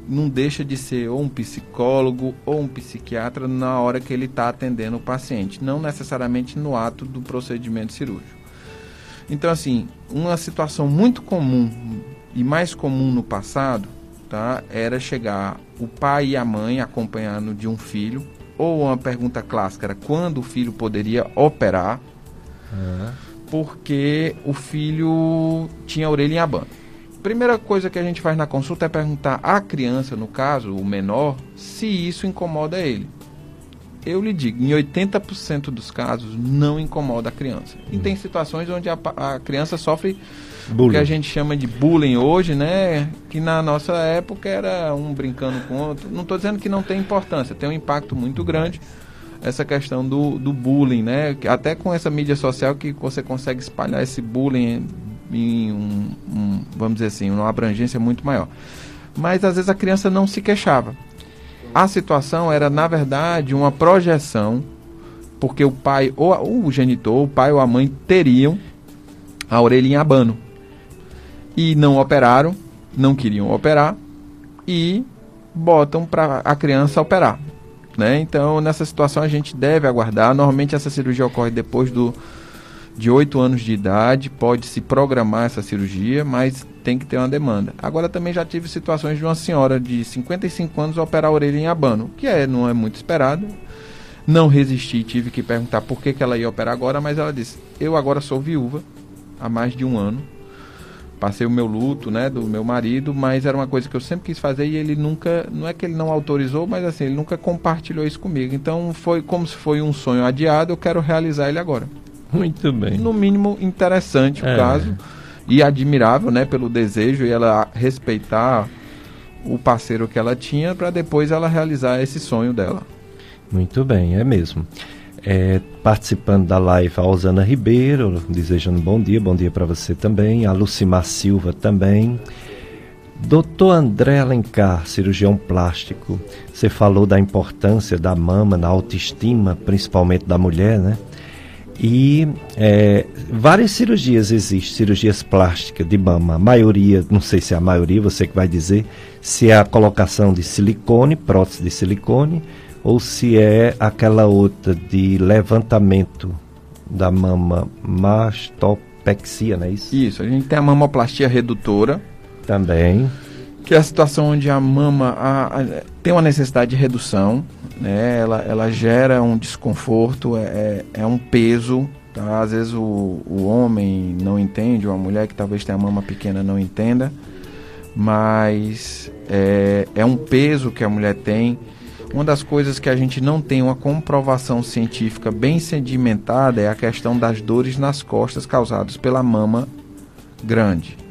não deixa de ser ou um psicólogo ou um psiquiatra na hora que ele está atendendo o paciente, não necessariamente no ato do procedimento cirúrgico. Então, assim, uma situação muito comum e mais comum no passado, tá, era chegar o pai e a mãe acompanhando de um filho, ou uma pergunta clássica era quando o filho poderia operar, uhum. porque o filho tinha a orelha em abano. Primeira coisa que a gente faz na consulta é perguntar à criança, no caso, o menor, se isso incomoda ele. Eu lhe digo, em 80% dos casos não incomoda a criança. E tem situações onde a, a criança sofre bullying. o que a gente chama de bullying hoje, né? Que na nossa época era um brincando com o outro. Não estou dizendo que não tem importância, tem um impacto muito grande essa questão do, do bullying, né? Até com essa mídia social que você consegue espalhar esse bullying em um, um vamos dizer assim, uma abrangência muito maior. Mas às vezes a criança não se queixava. A situação era, na verdade, uma projeção, porque o pai ou o genitor, o pai ou a mãe teriam a orelha em abano. E não operaram, não queriam operar e botam para a criança operar. Né? Então, nessa situação, a gente deve aguardar. Normalmente, essa cirurgia ocorre depois do, de 8 anos de idade. Pode se programar essa cirurgia, mas tem que ter uma demanda. Agora, também já tive situações de uma senhora de 55 anos operar a orelha em abano, que é, não é muito esperado. Não resisti, tive que perguntar por que, que ela ia operar agora, mas ela disse: Eu agora sou viúva há mais de um ano passei o meu luto, né, do meu marido, mas era uma coisa que eu sempre quis fazer e ele nunca, não é que ele não autorizou, mas assim, ele nunca compartilhou isso comigo. Então foi como se foi um sonho adiado, eu quero realizar ele agora. Muito bem. No mínimo interessante o é. caso e admirável, né, pelo desejo e ela respeitar o parceiro que ela tinha para depois ela realizar esse sonho dela. Muito bem, é mesmo. É, participando da live a Osana Ribeiro, desejando bom dia, bom dia para você também, a Lucimar Silva também. Doutor André Alencar, cirurgião plástico, você falou da importância da mama na autoestima, principalmente da mulher, né? E é, várias cirurgias existem, cirurgias plásticas de mama. A maioria, não sei se é a maioria, você que vai dizer, se é a colocação de silicone, prótese de silicone, ou se é aquela outra de levantamento da mama mastopexia, não é isso? Isso, a gente tem a mamoplastia redutora. Também. Que é a situação onde a mama a, a, tem uma necessidade de redução, né? ela, ela gera um desconforto, é, é, é um peso. Tá? Às vezes o, o homem não entende, ou a mulher que talvez tenha mama pequena não entenda, mas é, é um peso que a mulher tem uma das coisas que a gente não tem uma comprovação científica bem sedimentada é a questão das dores nas costas causadas pela mama grande.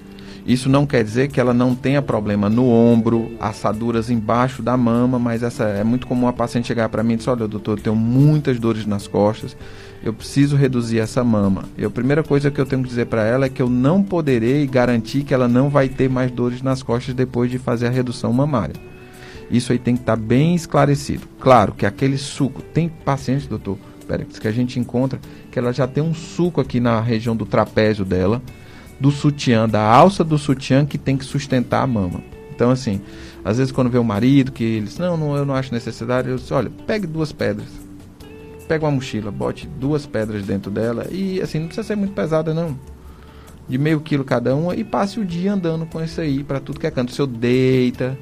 Isso não quer dizer que ela não tenha problema no ombro, assaduras embaixo da mama, mas essa é muito comum a paciente chegar para mim e dizer: "Olha, doutor, eu tenho muitas dores nas costas, eu preciso reduzir essa mama". E a primeira coisa que eu tenho que dizer para ela é que eu não poderei garantir que ela não vai ter mais dores nas costas depois de fazer a redução mamária. Isso aí tem que estar tá bem esclarecido. Claro que aquele suco, tem pacientes, doutor, que a gente encontra que ela já tem um suco aqui na região do trapézio dela, do sutiã, da alça do sutiã que tem que sustentar a mama. Então, assim, às vezes quando vê o marido que ele diz, não, não, eu não acho necessidade, eu disse, olha, pegue duas pedras. Pega uma mochila, bote duas pedras dentro dela e assim, não precisa ser muito pesada não. De meio quilo cada uma e passe o dia andando com isso aí para tudo que é canto. O senhor deita,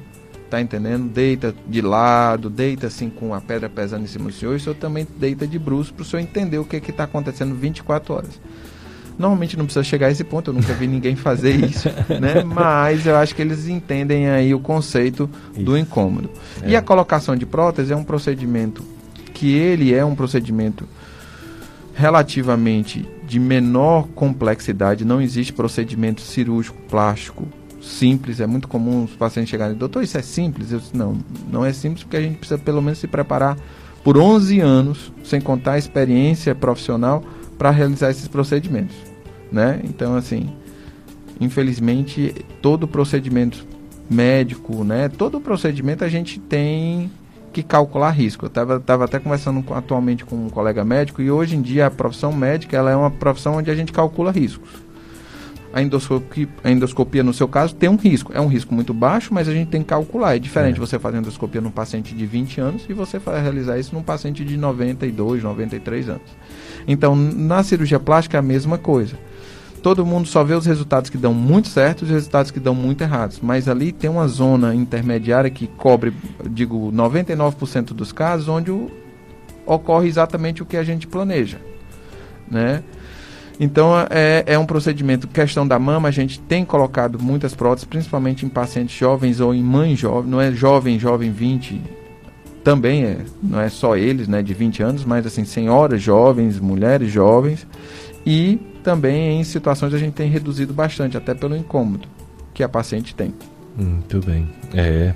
Tá entendendo? Deita de lado, deita assim com a pedra pesando em cima do senhor, e o senhor também deita de bruxo para o senhor entender o que está acontecendo 24 horas. Normalmente não precisa chegar a esse ponto, eu nunca vi ninguém fazer isso, né? Mas eu acho que eles entendem aí o conceito isso. do incômodo. É. E a colocação de prótese é um procedimento que ele é um procedimento relativamente de menor complexidade, não existe procedimento cirúrgico plástico simples, é muito comum os pacientes chegarem, doutor, isso é simples? Eu disse, não, não é simples porque a gente precisa pelo menos se preparar por 11 anos, sem contar a experiência profissional, para realizar esses procedimentos, né? Então, assim, infelizmente, todo procedimento médico, né? Todo procedimento a gente tem que calcular risco. Eu estava tava até conversando atualmente com um colega médico e hoje em dia a profissão médica ela é uma profissão onde a gente calcula riscos a endoscopia, a endoscopia, no seu caso, tem um risco. É um risco muito baixo, mas a gente tem que calcular. É diferente é. você fazer endoscopia num paciente de 20 anos e você realizar isso num paciente de 92, 93 anos. Então, na cirurgia plástica é a mesma coisa. Todo mundo só vê os resultados que dão muito certo e os resultados que dão muito errados. Mas ali tem uma zona intermediária que cobre, digo, 99% dos casos, onde o, ocorre exatamente o que a gente planeja. Né? Então é, é um procedimento, questão da mama, a gente tem colocado muitas próteses, principalmente em pacientes jovens ou em mães jovens, não é jovem, jovem 20 também é, não é só eles, né, de 20 anos, mas assim, senhoras jovens, mulheres jovens e também em situações a gente tem reduzido bastante, até pelo incômodo que a paciente tem. Muito bem. É.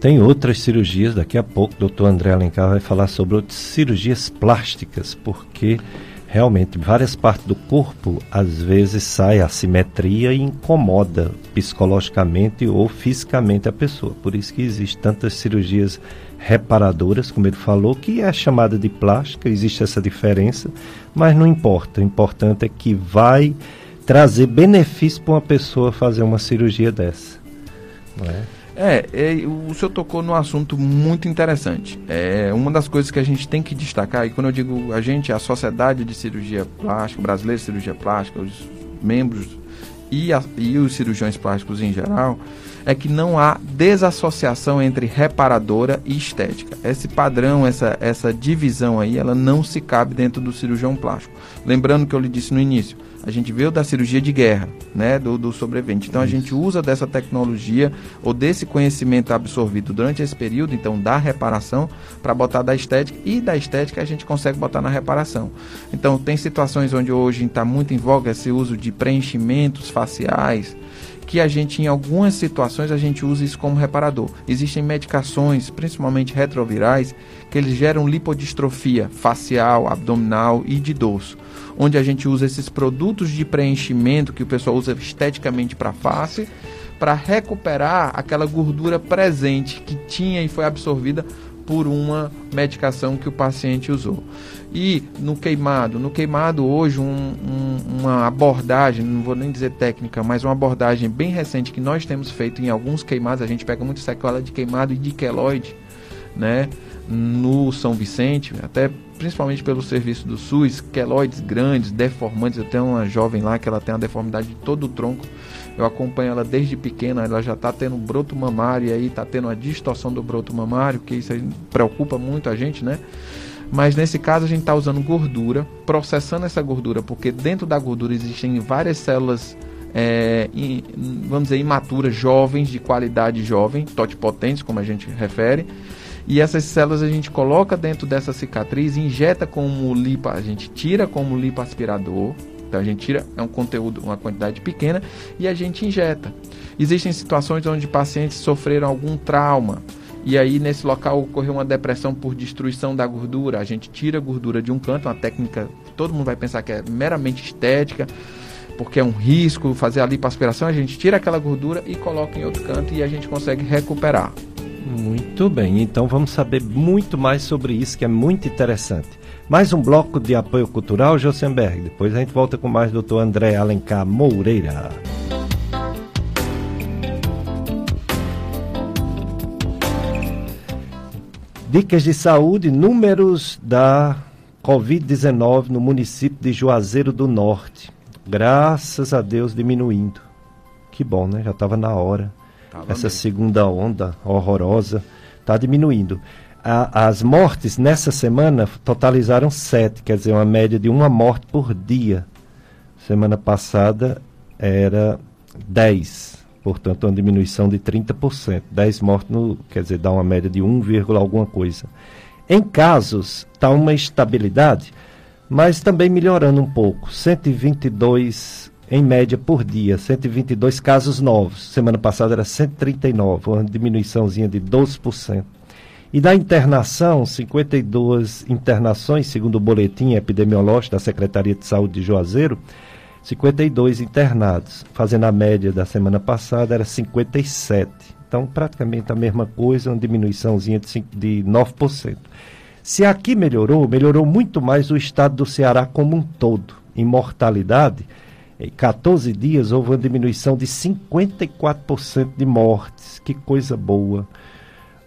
Tem outras cirurgias, daqui a pouco o doutor André Alencar vai falar sobre outras cirurgias plásticas, porque realmente várias partes do corpo às vezes sai assimetria e incomoda psicologicamente ou fisicamente a pessoa. Por isso que existe tantas cirurgias reparadoras, como ele falou, que é chamada de plástica, existe essa diferença, mas não importa. O importante é que vai trazer benefício para uma pessoa fazer uma cirurgia dessa. É? É, é, o senhor tocou num assunto muito interessante. É uma das coisas que a gente tem que destacar, e quando eu digo a gente, a Sociedade de Cirurgia Plástica, Brasileira de Cirurgia Plástica, os membros e, a, e os cirurgiões plásticos em geral, é que não há desassociação entre reparadora e estética. Esse padrão, essa, essa divisão aí, ela não se cabe dentro do cirurgião plástico. Lembrando que eu lhe disse no início, a gente veio da cirurgia de guerra, né, do, do sobrevivente. Então a gente usa dessa tecnologia ou desse conhecimento absorvido durante esse período, então da reparação, para botar da estética e da estética a gente consegue botar na reparação. Então tem situações onde hoje está muito em voga esse uso de preenchimentos faciais, que a gente, em algumas situações, a gente usa isso como reparador. Existem medicações, principalmente retrovirais, que eles geram lipodistrofia facial, abdominal e de dorso, onde a gente usa esses produtos de preenchimento que o pessoal usa esteticamente para face, para recuperar aquela gordura presente que tinha e foi absorvida por uma medicação que o paciente usou. E no queimado, no queimado hoje um, um, uma abordagem, não vou nem dizer técnica, mas uma abordagem bem recente que nós temos feito em alguns queimados, a gente pega muito sequela de queimado e de queloide, né? No São Vicente, até principalmente pelo serviço do SUS, queloides grandes, deformantes. Eu tenho uma jovem lá que ela tem a deformidade de todo o tronco. Eu acompanho ela desde pequena, ela já está tendo broto mamário e aí está tendo a distorção do broto mamário, que isso preocupa muito a gente, né? Mas nesse caso a gente está usando gordura, processando essa gordura, porque dentro da gordura existem várias células, é, vamos dizer, imaturas, jovens, de qualidade jovem, totipotentes, como a gente refere. E essas células a gente coloca dentro dessa cicatriz, injeta como lipo, a gente tira como lipoaspirador. Então a gente tira, é um conteúdo, uma quantidade pequena e a gente injeta. Existem situações onde pacientes sofreram algum trauma, e aí nesse local ocorreu uma depressão por destruição da gordura. A gente tira a gordura de um canto, uma técnica que todo mundo vai pensar que é meramente estética, porque é um risco fazer a lipoaspiração. A gente tira aquela gordura e coloca em outro canto e a gente consegue recuperar. Muito bem, então vamos saber muito mais sobre isso, que é muito interessante. Mais um bloco de apoio cultural, Josenberg. Depois a gente volta com mais doutor André Alencar Moreira. Dicas de saúde, números da Covid-19 no município de Juazeiro do Norte. Graças a Deus diminuindo. Que bom, né? Já estava na hora. Tava Essa mesmo. segunda onda horrorosa está diminuindo. A, as mortes nessa semana totalizaram sete, quer dizer, uma média de uma morte por dia. Semana passada era dez portanto, uma diminuição de 30%. 10 mortos, no, quer dizer, dá uma média de 1, alguma coisa. Em casos, está uma estabilidade, mas também melhorando um pouco. 122 em média por dia, 122 casos novos. Semana passada era 139, uma diminuiçãozinha de 12%. E da internação, 52 internações, segundo o boletim epidemiológico da Secretaria de Saúde de Juazeiro, 52 internados, fazendo a média da semana passada era 57. Então, praticamente a mesma coisa, uma diminuiçãozinha de, 5, de 9%. Se aqui melhorou, melhorou muito mais o estado do Ceará como um todo. Em mortalidade, em 14 dias houve uma diminuição de 54% de mortes. Que coisa boa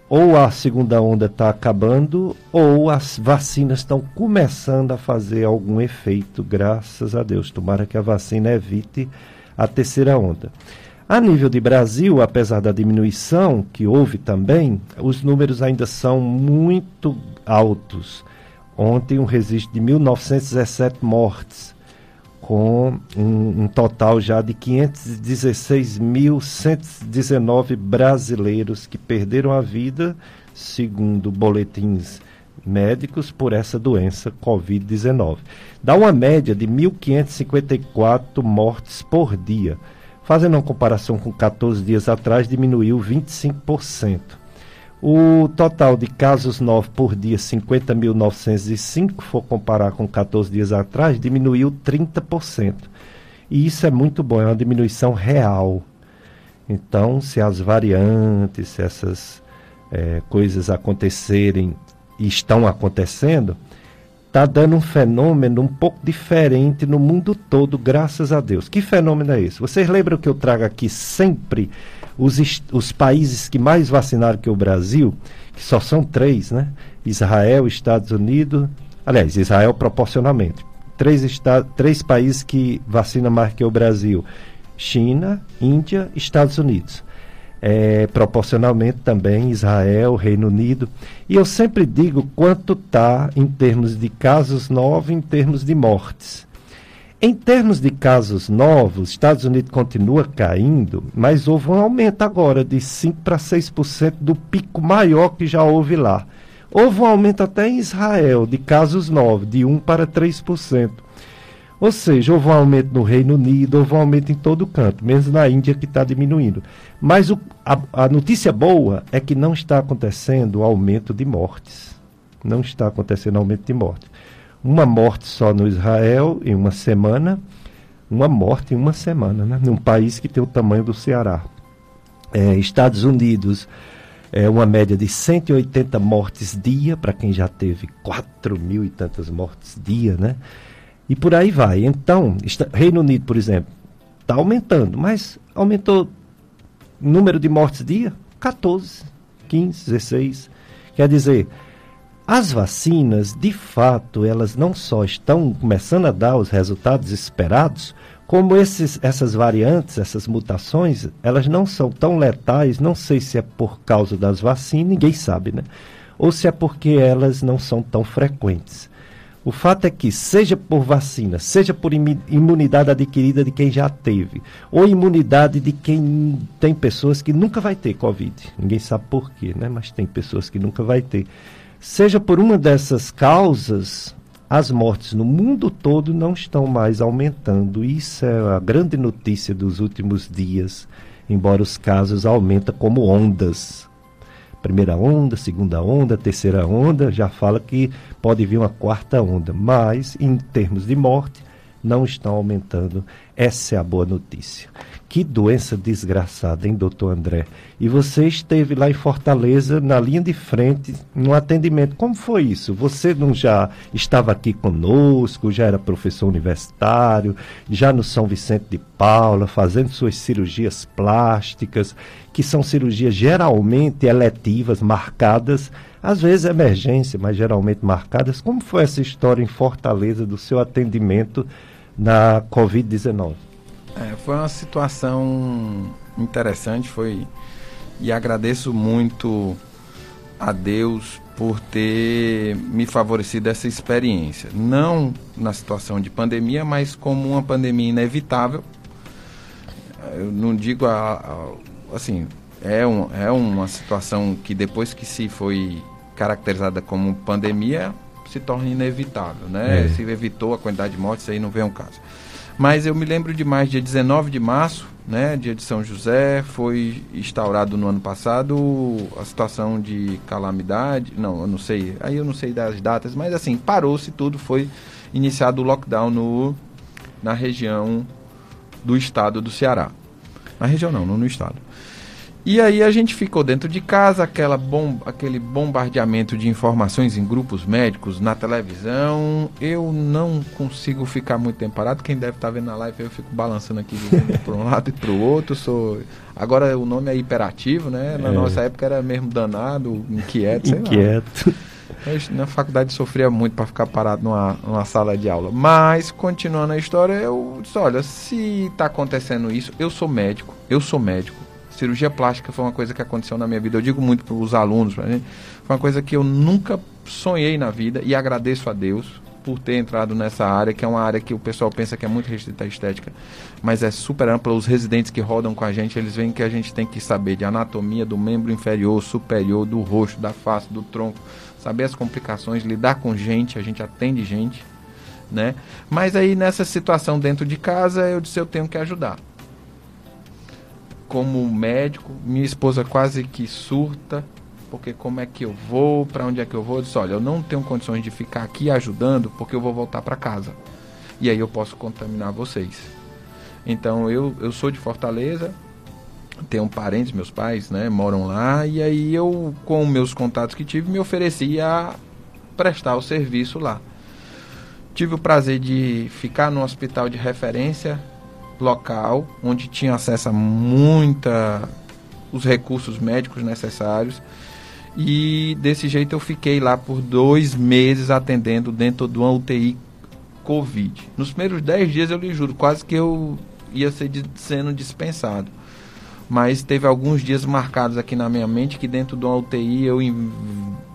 ou a segunda onda está acabando, ou as vacinas estão começando a fazer algum efeito, graças a Deus. Tomara que a vacina evite a terceira onda. A nível de Brasil, apesar da diminuição que houve também, os números ainda são muito altos. Ontem, um registro de 1.917 mortes, com um, um total já de 516.119 brasileiros que perderam a vida, segundo boletins médicos, por essa doença Covid-19. Dá uma média de 1.554 mortes por dia. Fazendo uma comparação com 14 dias atrás, diminuiu 25%. O total de casos novos por dia, 50.905, for comparar com 14 dias atrás, diminuiu 30%. E isso é muito bom, é uma diminuição real. Então, se as variantes, se essas é, coisas acontecerem e estão acontecendo, está dando um fenômeno um pouco diferente no mundo todo, graças a Deus. Que fenômeno é esse? Vocês lembram que eu trago aqui sempre os, os países que mais vacinaram que o Brasil, que só são três, né? Israel, Estados Unidos, aliás, Israel proporcionalmente. Três, três países que vacinam mais que o Brasil: China, Índia, Estados Unidos. É, proporcionalmente também Israel, Reino Unido. E eu sempre digo quanto está em termos de casos novos, em termos de mortes. Em termos de casos novos, Estados Unidos continua caindo, mas houve um aumento agora de 5 para 6% do pico maior que já houve lá. Houve um aumento até em Israel de casos novos, de 1 para 3%. Ou seja, houve um aumento no Reino Unido, houve um aumento em todo canto, menos na Índia que está diminuindo. Mas o, a, a notícia boa é que não está acontecendo aumento de mortes. Não está acontecendo aumento de mortes uma morte só no Israel em uma semana, uma morte em uma semana, né? num país que tem o tamanho do Ceará. É, Estados Unidos é uma média de 180 mortes dia, para quem já teve 4 mil e tantas mortes dia, né? E por aí vai. Então, está, Reino Unido, por exemplo, está aumentando, mas aumentou número de mortes dia? 14, 15, 16. Quer dizer, as vacinas, de fato, elas não só estão começando a dar os resultados esperados, como esses, essas variantes, essas mutações, elas não são tão letais, não sei se é por causa das vacinas, ninguém sabe, né? Ou se é porque elas não são tão frequentes. O fato é que, seja por vacina, seja por imunidade adquirida de quem já teve, ou imunidade de quem tem pessoas que nunca vai ter Covid. Ninguém sabe por quê, né? Mas tem pessoas que nunca vai ter. Seja por uma dessas causas, as mortes no mundo todo não estão mais aumentando. Isso é a grande notícia dos últimos dias, embora os casos aumentem como ondas. Primeira onda, segunda onda, terceira onda, já fala que pode vir uma quarta onda, mas em termos de morte não estão aumentando. Essa é a boa notícia. Que doença desgraçada, hein, doutor André? E você esteve lá em Fortaleza, na linha de frente, no atendimento. Como foi isso? Você não já estava aqui conosco, já era professor universitário, já no São Vicente de Paula, fazendo suas cirurgias plásticas, que são cirurgias geralmente eletivas, marcadas, às vezes emergência, mas geralmente marcadas. Como foi essa história em Fortaleza do seu atendimento na Covid-19? É, foi uma situação interessante, foi e agradeço muito a Deus por ter me favorecido essa experiência. Não na situação de pandemia, mas como uma pandemia inevitável. Eu não digo a, a, assim, é, um, é uma situação que depois que se foi caracterizada como pandemia, se torna inevitável, né? É. Se evitou a quantidade de mortes, aí não vem um caso. Mas eu me lembro demais, dia 19 de março, né, dia de São José, foi instaurado no ano passado a situação de calamidade. Não, eu não sei, aí eu não sei das datas, mas assim, parou-se tudo, foi iniciado o lockdown no, na região do estado do Ceará. Na região não, não no estado. E aí a gente ficou dentro de casa, aquela bom, aquele bombardeamento de informações em grupos médicos, na televisão. Eu não consigo ficar muito tempo parado. Quem deve estar vendo na live, eu fico balançando aqui para um lado e para o outro. Sou... Agora o nome é hiperativo, né? Na é. nossa época era mesmo danado, inquieto, sei Inquieto. Lá. Eu, na faculdade sofria muito para ficar parado numa, numa sala de aula. Mas, continuando a história, eu disse, olha, se está acontecendo isso, eu sou médico, eu sou médico cirurgia plástica foi uma coisa que aconteceu na minha vida. Eu digo muito para os alunos, pra gente, foi uma coisa que eu nunca sonhei na vida e agradeço a Deus. por ter entrado nessa área, que é uma área que o pessoal pensa que é muito restrita à estética, mas é super ampla. Os residentes que rodam com a gente, eles veem que a gente tem que saber de anatomia do membro inferior, superior, do rosto, da face, do tronco, saber as complicações, lidar com gente, a gente atende gente, né? Mas aí nessa situação dentro de casa, eu disse eu tenho que ajudar. Como médico, minha esposa quase que surta, porque como é que eu vou, para onde é que eu vou? Eu disse, olha, eu não tenho condições de ficar aqui ajudando, porque eu vou voltar para casa. E aí eu posso contaminar vocês. Então eu, eu sou de Fortaleza, tenho parentes, meus pais, né, moram lá, e aí eu, com meus contatos que tive, me ofereci a prestar o serviço lá. Tive o prazer de ficar no hospital de referência local, onde tinha acesso a muita os recursos médicos necessários e desse jeito eu fiquei lá por dois meses atendendo dentro de uma UTI Covid. Nos primeiros dez dias, eu lhe juro, quase que eu ia ser sendo dispensado. Mas teve alguns dias marcados aqui na minha mente que dentro de uma UTI, eu em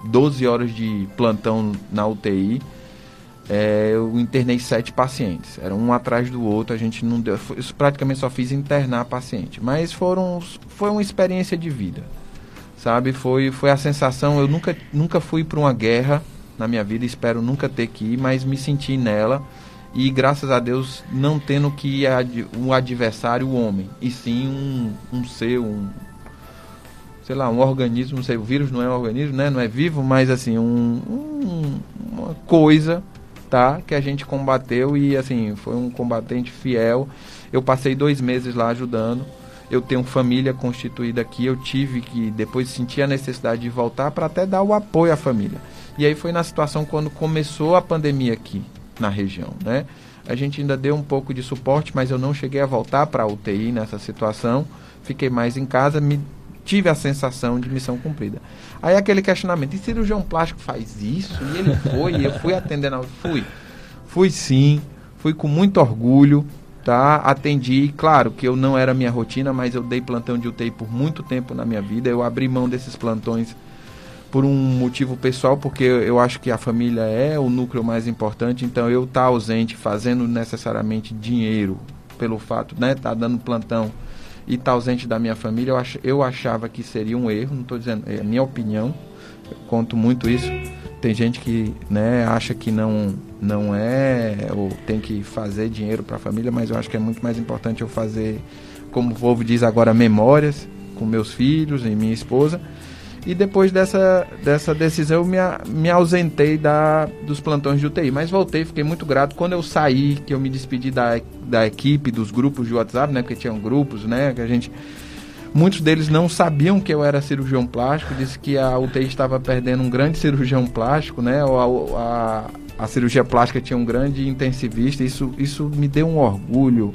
12 horas de plantão na UTI, é, eu internei sete pacientes. Era um atrás do outro, a gente não deu. Eu praticamente só fiz internar paciente. Mas foram, foi uma experiência de vida sabe? Foi, foi a sensação. Eu nunca, nunca fui para uma guerra na minha vida, espero nunca ter que ir, mas me senti nela e graças a Deus não tendo que ir um adversário, o homem, e sim um, um ser, um sei lá, um organismo, não sei, o vírus não é um organismo, né? Não é vivo, mas assim, um, um, uma coisa, tá? Que a gente combateu e assim, foi um combatente fiel. Eu passei dois meses lá ajudando eu tenho família constituída aqui, eu tive que depois sentir a necessidade de voltar para até dar o apoio à família. E aí foi na situação quando começou a pandemia aqui na região, né? A gente ainda deu um pouco de suporte, mas eu não cheguei a voltar para a UTI nessa situação. Fiquei mais em casa, me tive a sensação de missão cumprida. Aí aquele questionamento, e cirurgião plástico faz isso? E ele foi, e eu fui atendendo, fui. Fui sim, fui com muito orgulho, tá? Atendi, claro que eu não era minha rotina, mas eu dei plantão de UTI por muito tempo na minha vida. Eu abri mão desses plantões por um motivo pessoal, porque eu acho que a família é o núcleo mais importante. Então eu estar tá ausente, fazendo necessariamente dinheiro pelo fato, né, tá dando plantão e estar tá ausente da minha família, eu, ach, eu achava que seria um erro. Não estou dizendo, é a minha opinião. Eu conto muito isso. Tem gente que, né, acha que não não é ou tem que fazer dinheiro para a família, mas eu acho que é muito mais importante eu fazer, como o povo diz agora, memórias com meus filhos e minha esposa. E depois dessa, dessa decisão eu me, me ausentei da, dos plantões de UTI. Mas voltei, fiquei muito grato. Quando eu saí, que eu me despedi da, da equipe, dos grupos de WhatsApp, né? Porque tinham grupos, né? Que a gente. Muitos deles não sabiam que eu era cirurgião plástico, disse que a UTI estava perdendo um grande cirurgião plástico, né? A, a, a cirurgia plástica tinha um grande intensivista, isso, isso me deu um orgulho.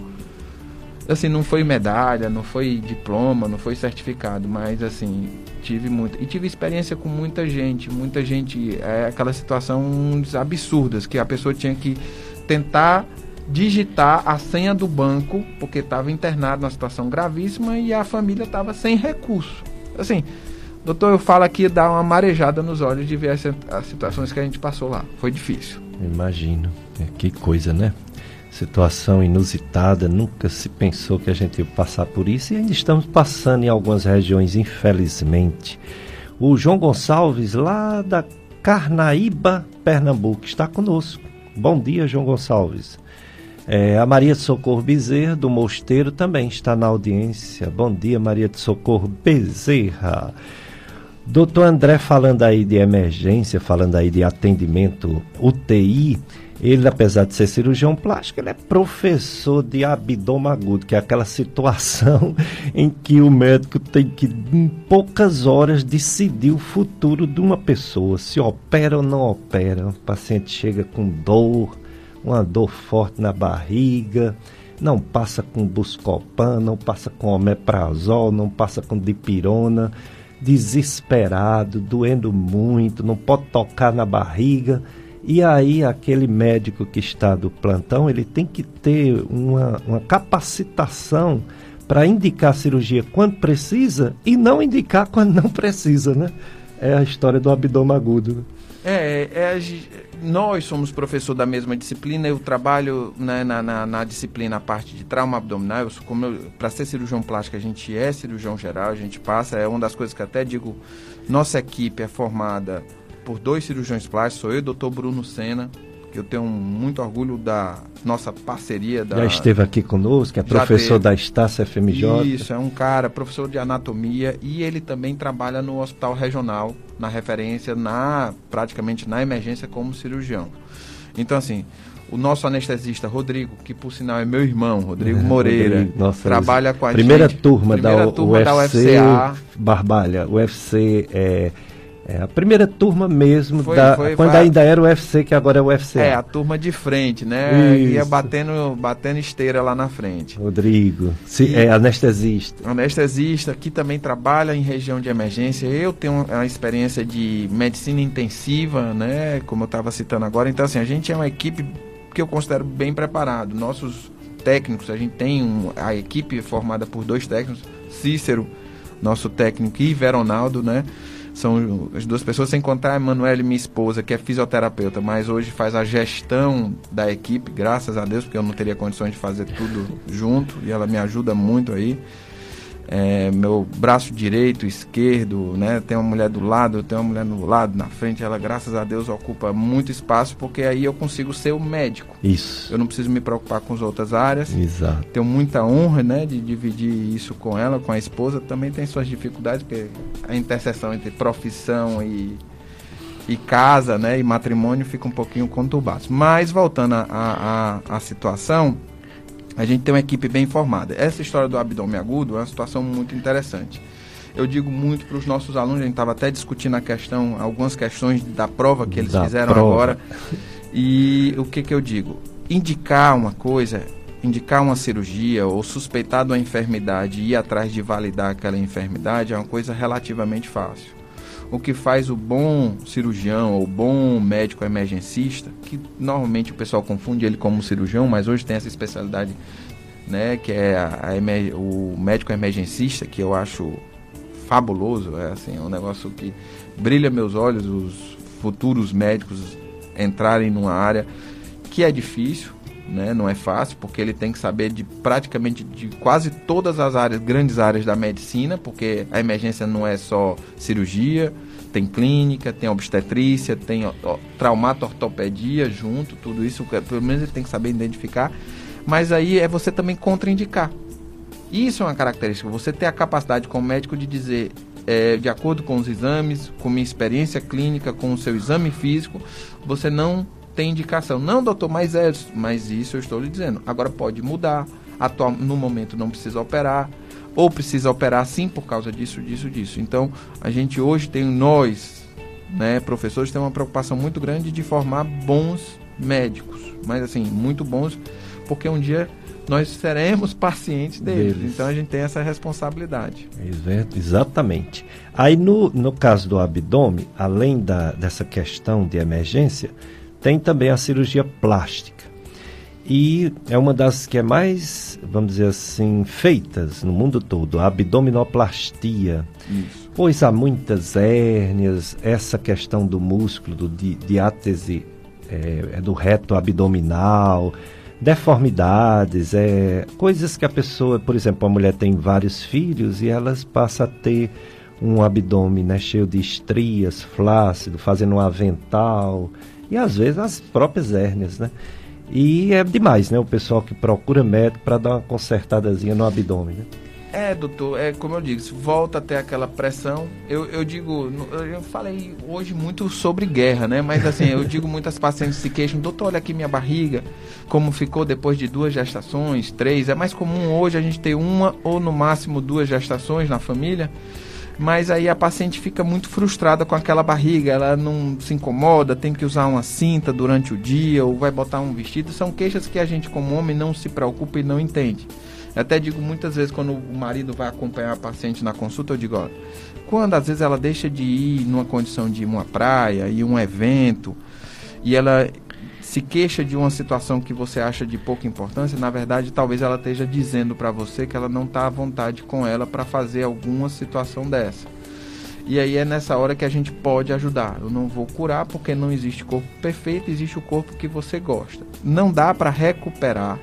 Assim, não foi medalha, não foi diploma, não foi certificado, mas assim, tive muito. E tive experiência com muita gente, muita gente, é aquela situação absurdas, que a pessoa tinha que tentar digitar a senha do banco, porque estava internado numa situação gravíssima e a família estava sem recurso. Assim, Doutor, eu falo aqui, dá uma marejada nos olhos de ver as, as situações que a gente passou lá. Foi difícil. Imagino. É, que coisa, né? Situação inusitada, nunca se pensou que a gente ia passar por isso e ainda estamos passando em algumas regiões, infelizmente. O João Gonçalves, lá da Carnaíba, Pernambuco, está conosco. Bom dia, João Gonçalves. É, a Maria de Socorro Bezerra, do Mosteiro, também está na audiência. Bom dia, Maria de Socorro Bezerra. Doutor André falando aí de emergência, falando aí de atendimento UTI, ele, apesar de ser cirurgião plástico, ele é professor de abdômen agudo, que é aquela situação em que o médico tem que, em poucas horas, decidir o futuro de uma pessoa, se opera ou não opera. O paciente chega com dor, uma dor forte na barriga, não passa com Buscopan, não passa com omeprazol, não passa com dipirona desesperado, doendo muito, não pode tocar na barriga. E aí aquele médico que está do plantão, ele tem que ter uma, uma capacitação para indicar a cirurgia quando precisa e não indicar quando não precisa, né? É a história do abdômen agudo. É, é, nós somos professor da mesma disciplina, eu trabalho né, na, na, na, disciplina a parte de trauma abdominal, para ser cirurgião plástico a gente é cirurgião geral, a gente passa, é uma das coisas que até digo, nossa equipe é formada por dois cirurgiões plásticos, sou eu e o doutor Bruno Sena, que eu tenho muito orgulho da nossa parceria. Da... Já esteve aqui conosco, é professor da Estácia FMJ. Isso, é um cara, professor de anatomia e ele também trabalha no hospital regional, na referência, na praticamente na emergência como cirurgião. Então, assim, o nosso anestesista Rodrigo, que por sinal é meu irmão, Rodrigo é, Moreira, Rodrigo, nossa, trabalha com a primeira gente. Turma primeira da, turma UFC, da UFCA. Barbalha, UFC é, é a primeira turma mesmo, foi, da, foi, quando ainda era o UFC, que agora é o UFC. É, a turma de frente, né? Isso. Ia batendo, batendo esteira lá na frente. Rodrigo, se, é anestesista. Anestesista, que também trabalha em região de emergência. Eu tenho a experiência de medicina intensiva, né? Como eu estava citando agora. Então, assim, a gente é uma equipe que eu considero bem preparado. Nossos técnicos, a gente tem um, a equipe formada por dois técnicos, Cícero, nosso técnico, e Veronaldo, né? São as duas pessoas, sem contar a Emanuele, minha esposa, que é fisioterapeuta, mas hoje faz a gestão da equipe, graças a Deus, porque eu não teria condições de fazer tudo junto e ela me ajuda muito aí é, meu braço direito, esquerdo, né? Tem uma mulher do lado, tem uma mulher no lado, na frente. Ela, graças a Deus, ocupa muito espaço porque aí eu consigo ser o médico. Isso. Eu não preciso me preocupar com as outras áreas. Exato. Tenho muita honra, né, de dividir isso com ela, com a esposa. Também tem suas dificuldades porque a interseção entre profissão e e casa, né, e matrimônio fica um pouquinho conturbado. Mas voltando à situação, a gente tem uma equipe bem formada. Essa história do abdômen agudo é uma situação muito interessante. Eu digo muito para os nossos alunos, a gente estava até discutindo a questão, algumas questões da prova que eles da fizeram prova. agora. E o que, que eu digo? Indicar uma coisa, indicar uma cirurgia ou suspeitar de uma enfermidade e ir atrás de validar aquela enfermidade é uma coisa relativamente fácil o que faz o bom cirurgião ou bom médico emergencista, que normalmente o pessoal confunde ele como cirurgião, mas hoje tem essa especialidade, né, que é a, a, o médico emergencista, que eu acho fabuloso, é assim, é um negócio que brilha meus olhos, os futuros médicos entrarem numa área que é difícil, né? Não é fácil, porque ele tem que saber de praticamente de quase todas as áreas, grandes áreas da medicina, porque a emergência não é só cirurgia, tem clínica, tem obstetrícia, tem traumato-ortopedia junto, tudo isso, pelo menos ele tem que saber identificar. Mas aí é você também contraindicar. Isso é uma característica, você ter a capacidade como médico de dizer, é, de acordo com os exames, com minha experiência clínica, com o seu exame físico, você não tem indicação. Não, doutor, mas é, mas isso eu estou lhe dizendo. Agora pode mudar. Atual, no momento não precisa operar, ou precisa operar sim por causa disso, disso, disso. Então, a gente hoje tem nós, né, professores, tem uma preocupação muito grande de formar bons médicos, mas assim, muito bons, porque um dia nós seremos pacientes deles. deles. Então a gente tem essa responsabilidade. Exatamente. Aí no, no caso do abdômen, além da, dessa questão de emergência, tem também a cirurgia plástica. E é uma das que é mais, vamos dizer assim, feitas no mundo todo, a abdominoplastia. Isso. Pois há muitas hérnias, essa questão do músculo, do di diátese é, é do reto abdominal, deformidades, é, coisas que a pessoa, por exemplo, a mulher tem vários filhos e elas passam a ter um abdômen né, cheio de estrias, flácido, fazendo um avental e às vezes as próprias hérnias, né? E é demais, né? O pessoal que procura médico para dar uma consertadazinha no abdômen, né? É, doutor, é como eu disse, volta até aquela pressão. Eu, eu digo, eu falei hoje muito sobre guerra, né? Mas assim, eu digo muitas pacientes se queixam, doutor, olha aqui minha barriga, como ficou depois de duas gestações, três. É mais comum hoje a gente ter uma ou no máximo duas gestações na família mas aí a paciente fica muito frustrada com aquela barriga, ela não se incomoda, tem que usar uma cinta durante o dia ou vai botar um vestido. São queixas que a gente, como homem, não se preocupa e não entende. Eu até digo muitas vezes quando o marido vai acompanhar a paciente na consulta, eu digo, olha, quando às vezes ela deixa de ir numa condição de ir uma praia, e um evento, e ela se queixa de uma situação que você acha de pouca importância, na verdade, talvez ela esteja dizendo para você que ela não está à vontade com ela para fazer alguma situação dessa. E aí é nessa hora que a gente pode ajudar. Eu não vou curar porque não existe corpo perfeito, existe o corpo que você gosta. Não dá para recuperar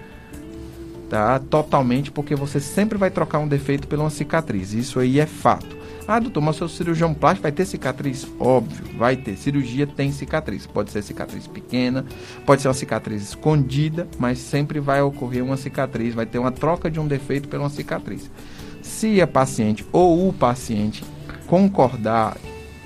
tá, totalmente porque você sempre vai trocar um defeito pela uma cicatriz. Isso aí é fato. Ah, doutor, mas seu cirurgião plástico vai ter cicatriz? Óbvio, vai ter. Cirurgia tem cicatriz. Pode ser cicatriz pequena, pode ser uma cicatriz escondida, mas sempre vai ocorrer uma cicatriz, vai ter uma troca de um defeito pela cicatriz. Se a paciente ou o paciente concordar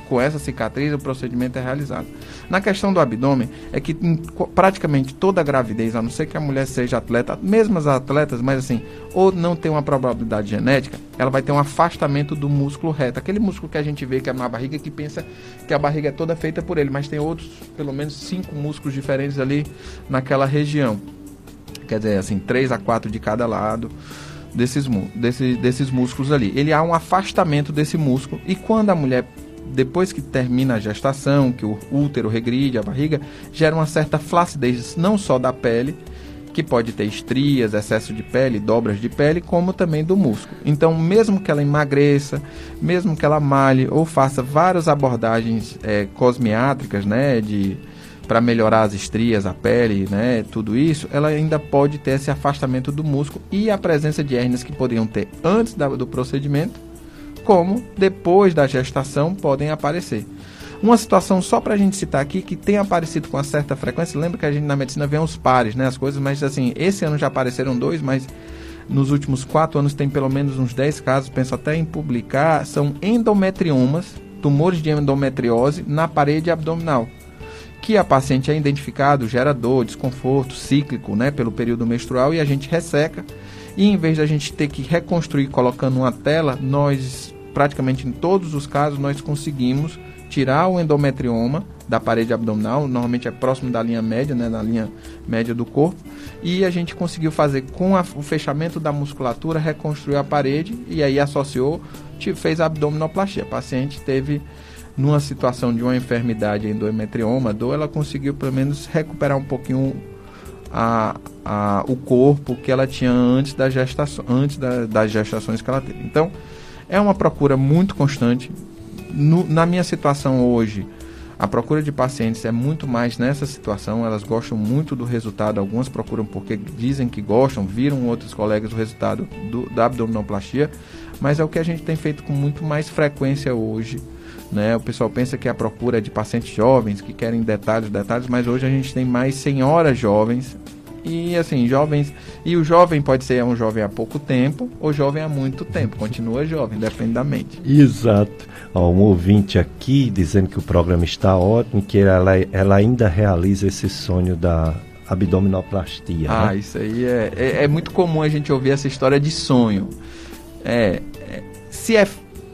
com essa cicatriz, o procedimento é realizado. Na questão do abdômen, é que em praticamente toda gravidez, a não ser que a mulher seja atleta, mesmo as atletas, mas assim, ou não tem uma probabilidade genética, ela vai ter um afastamento do músculo reto. Aquele músculo que a gente vê que é na barriga, que pensa que a barriga é toda feita por ele, mas tem outros, pelo menos cinco músculos diferentes ali naquela região. Quer dizer, assim, três a quatro de cada lado desses, desse, desses músculos ali. Ele há um afastamento desse músculo e quando a mulher depois que termina a gestação, que o útero regride, a barriga, gera uma certa flacidez não só da pele, que pode ter estrias, excesso de pele, dobras de pele, como também do músculo. Então, mesmo que ela emagreça, mesmo que ela malhe ou faça várias abordagens é, cosmiátricas, né, de para melhorar as estrias, a pele, né, tudo isso, ela ainda pode ter esse afastamento do músculo e a presença de hérnias que poderiam ter antes da, do procedimento como depois da gestação podem aparecer. Uma situação só para a gente citar aqui que tem aparecido com uma certa frequência. Lembra que a gente na medicina vê os pares, né? As coisas, mas assim, esse ano já apareceram dois, mas nos últimos quatro anos tem pelo menos uns 10 casos, penso até em publicar, são endometriomas, tumores de endometriose na parede abdominal. Que a paciente é identificado, gera dor, desconforto cíclico, né, pelo período menstrual e a gente resseca. E em vez de a gente ter que reconstruir colocando uma tela, nós praticamente em todos os casos nós conseguimos tirar o endometrioma da parede abdominal, normalmente é próximo da linha média, né, na linha média do corpo, e a gente conseguiu fazer com a, o fechamento da musculatura, reconstruir a parede e aí associou, fez a abdominoplastia. A paciente teve numa situação de uma enfermidade endometrioma, dor, ela conseguiu pelo menos recuperar um pouquinho a, a, o corpo que ela tinha antes da gestação, antes da, das gestações que ela teve. Então, é uma procura muito constante. No, na minha situação hoje, a procura de pacientes é muito mais nessa situação, elas gostam muito do resultado, algumas procuram porque dizem que gostam, viram outros colegas o resultado do, da abdominoplastia, mas é o que a gente tem feito com muito mais frequência hoje. Né? O pessoal pensa que a procura é de pacientes jovens que querem detalhes, detalhes, mas hoje a gente tem mais senhoras jovens e assim, jovens. E o jovem pode ser um jovem há pouco tempo ou jovem há muito tempo. Continua jovem, depende da mente. Exato. Ó, um ouvinte aqui dizendo que o programa está ótimo, que ela, ela ainda realiza esse sonho da abdominoplastia. Ah, né? isso aí é, é, é, muito comum a gente ouvir essa história de sonho. É, é se é,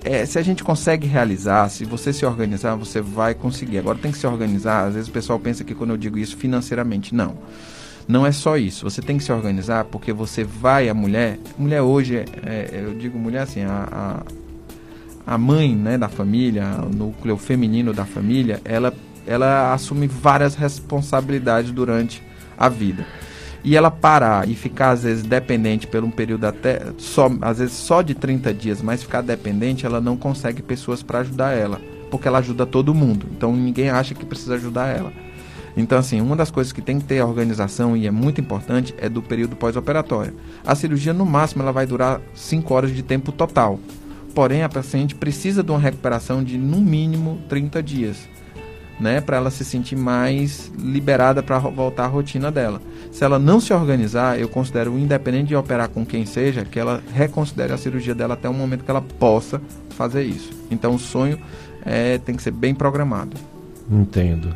é, se a gente consegue realizar, se você se organizar, você vai conseguir. Agora tem que se organizar. Às vezes o pessoal pensa que quando eu digo isso financeiramente, não. Não é só isso. Você tem que se organizar porque você vai, a mulher. Mulher hoje, é, é, eu digo mulher assim, a, a, a mãe né, da família, o núcleo feminino da família, ela, ela assume várias responsabilidades durante a vida. E ela parar e ficar, às vezes, dependente por um período até, só, às vezes só de 30 dias, mas ficar dependente, ela não consegue pessoas para ajudar ela. Porque ela ajuda todo mundo. Então ninguém acha que precisa ajudar ela. Então, assim, uma das coisas que tem que ter organização e é muito importante é do período pós-operatório. A cirurgia, no máximo, ela vai durar 5 horas de tempo total. Porém, a paciente precisa de uma recuperação de, no mínimo, 30 dias. Né, para ela se sentir mais liberada para voltar à rotina dela. Se ela não se organizar, eu considero, independente de operar com quem seja, que ela reconsidere a cirurgia dela até o momento que ela possa fazer isso. Então, o sonho é, tem que ser bem programado. Entendo.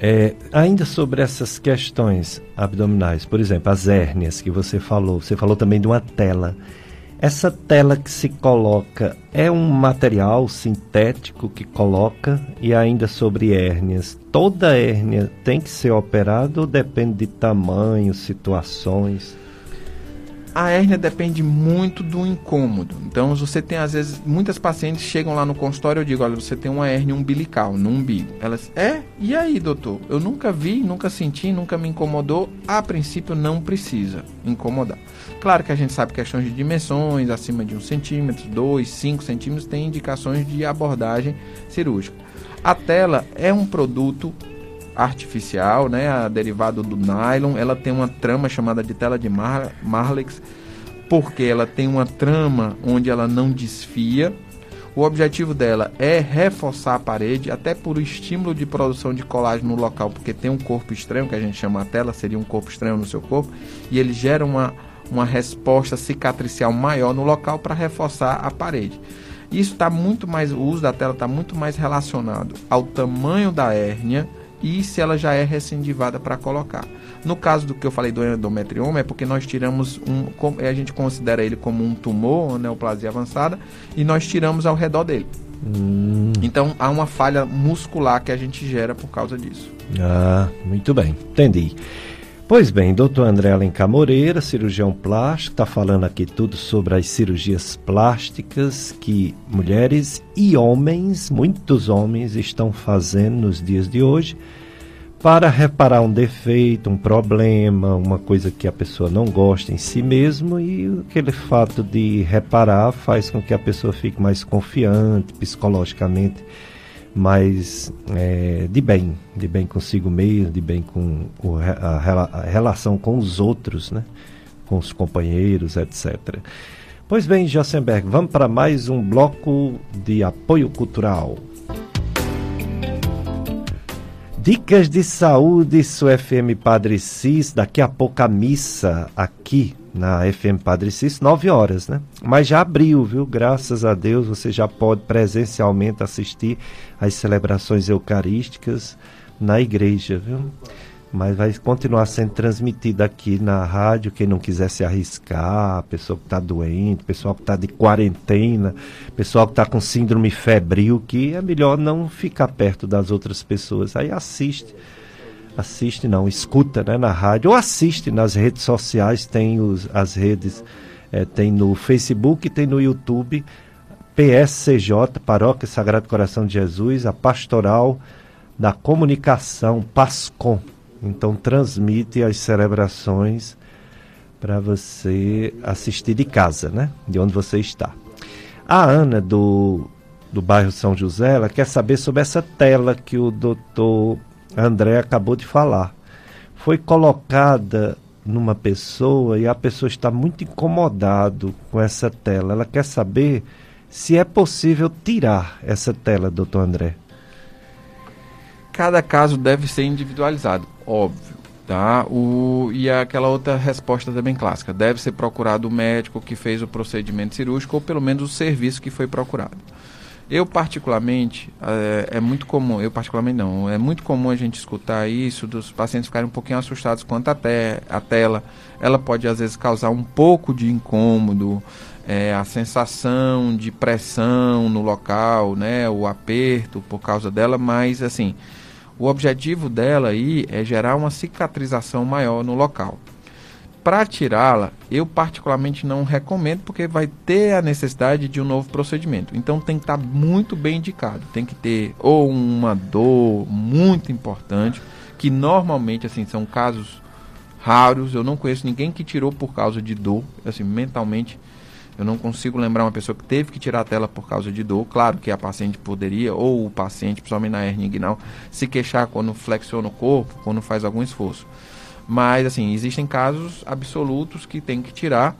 É, ainda sobre essas questões abdominais, por exemplo, as hérnias que você falou, você falou também de uma tela. Essa tela que se coloca é um material sintético que coloca e ainda sobre hérnias. Toda hérnia tem que ser operada ou depende de tamanho, situações? A hérnia depende muito do incômodo. Então, você tem, às vezes, muitas pacientes chegam lá no consultório e eu digo: olha, você tem uma hérnia umbilical no umbigo. Elas, é? E aí, doutor? Eu nunca vi, nunca senti, nunca me incomodou. A princípio, não precisa incomodar. Claro que a gente sabe questões de dimensões, acima de um centímetro, dois, cinco centímetros, tem indicações de abordagem cirúrgica. A tela é um produto artificial, né, derivado do nylon. Ela tem uma trama chamada de tela de Mar Marlex, porque ela tem uma trama onde ela não desfia. O objetivo dela é reforçar a parede, até por estímulo de produção de colágeno no local, porque tem um corpo estranho, que a gente chama a tela, seria um corpo estranho no seu corpo, e ele gera uma, uma resposta cicatricial maior no local para reforçar a parede. Isso está muito mais, o uso da tela está muito mais relacionado ao tamanho da hérnia e se ela já é recidivada para colocar. No caso do que eu falei do endometrioma, é porque nós tiramos um. A gente considera ele como um tumor, uma neoplasia avançada, e nós tiramos ao redor dele. Hum. Então há uma falha muscular que a gente gera por causa disso. Ah, muito bem, entendi. Pois bem, doutor André Alencar Moreira, cirurgião plástico, está falando aqui tudo sobre as cirurgias plásticas que mulheres e homens, muitos homens, estão fazendo nos dias de hoje para reparar um defeito, um problema, uma coisa que a pessoa não gosta em si mesmo e aquele fato de reparar faz com que a pessoa fique mais confiante psicologicamente mais é, de bem, de bem consigo mesmo, de bem com a, a, relação com os outros, né? com os companheiros, etc. Pois bem, Jossenberg, vamos para mais um bloco de apoio cultural. Dicas de saúde, isso FM Padre Cis, daqui a pouco a missa aqui na FM Padre Cis, 9 horas, né? Mas já abriu, viu? Graças a Deus você já pode presencialmente assistir às celebrações eucarísticas na igreja, viu? Mas vai continuar sendo transmitida aqui na rádio. Quem não quiser se arriscar, pessoa que está doente, pessoal que está de quarentena, pessoal que está com síndrome febril, que é melhor não ficar perto das outras pessoas. Aí assiste assiste não, escuta né, na rádio ou assiste nas redes sociais, tem os, as redes, é, tem no Facebook, tem no YouTube, PSCJ, Paróquia Sagrado Coração de Jesus, a Pastoral da Comunicação, PASCOM. Então transmite as celebrações para você assistir de casa, né? De onde você está. A Ana do, do bairro São José, ela quer saber sobre essa tela que o doutor André acabou de falar. Foi colocada numa pessoa e a pessoa está muito incomodado com essa tela. Ela quer saber se é possível tirar essa tela, doutor André. Cada caso deve ser individualizado, óbvio. Tá? O, e aquela outra resposta também clássica. Deve ser procurado o médico que fez o procedimento cirúrgico ou pelo menos o serviço que foi procurado. Eu particularmente, é, é, muito comum, eu particularmente não, é muito comum a gente escutar isso dos pacientes ficarem um pouquinho assustados quanto a, te, a tela. Ela pode às vezes causar um pouco de incômodo, é, a sensação de pressão no local, né, o aperto por causa dela, mas assim, o objetivo dela aí é gerar uma cicatrização maior no local para tirá-la, eu particularmente não recomendo porque vai ter a necessidade de um novo procedimento. Então tem que estar tá muito bem indicado. Tem que ter ou uma dor muito importante, que normalmente assim são casos raros. Eu não conheço ninguém que tirou por causa de dor, assim, mentalmente eu não consigo lembrar uma pessoa que teve que tirar a tela por causa de dor. Claro que a paciente poderia, ou o paciente, principalmente na hernia inguinal, se queixar quando flexiona o corpo, quando faz algum esforço. Mas, assim, existem casos absolutos que tem que tirar,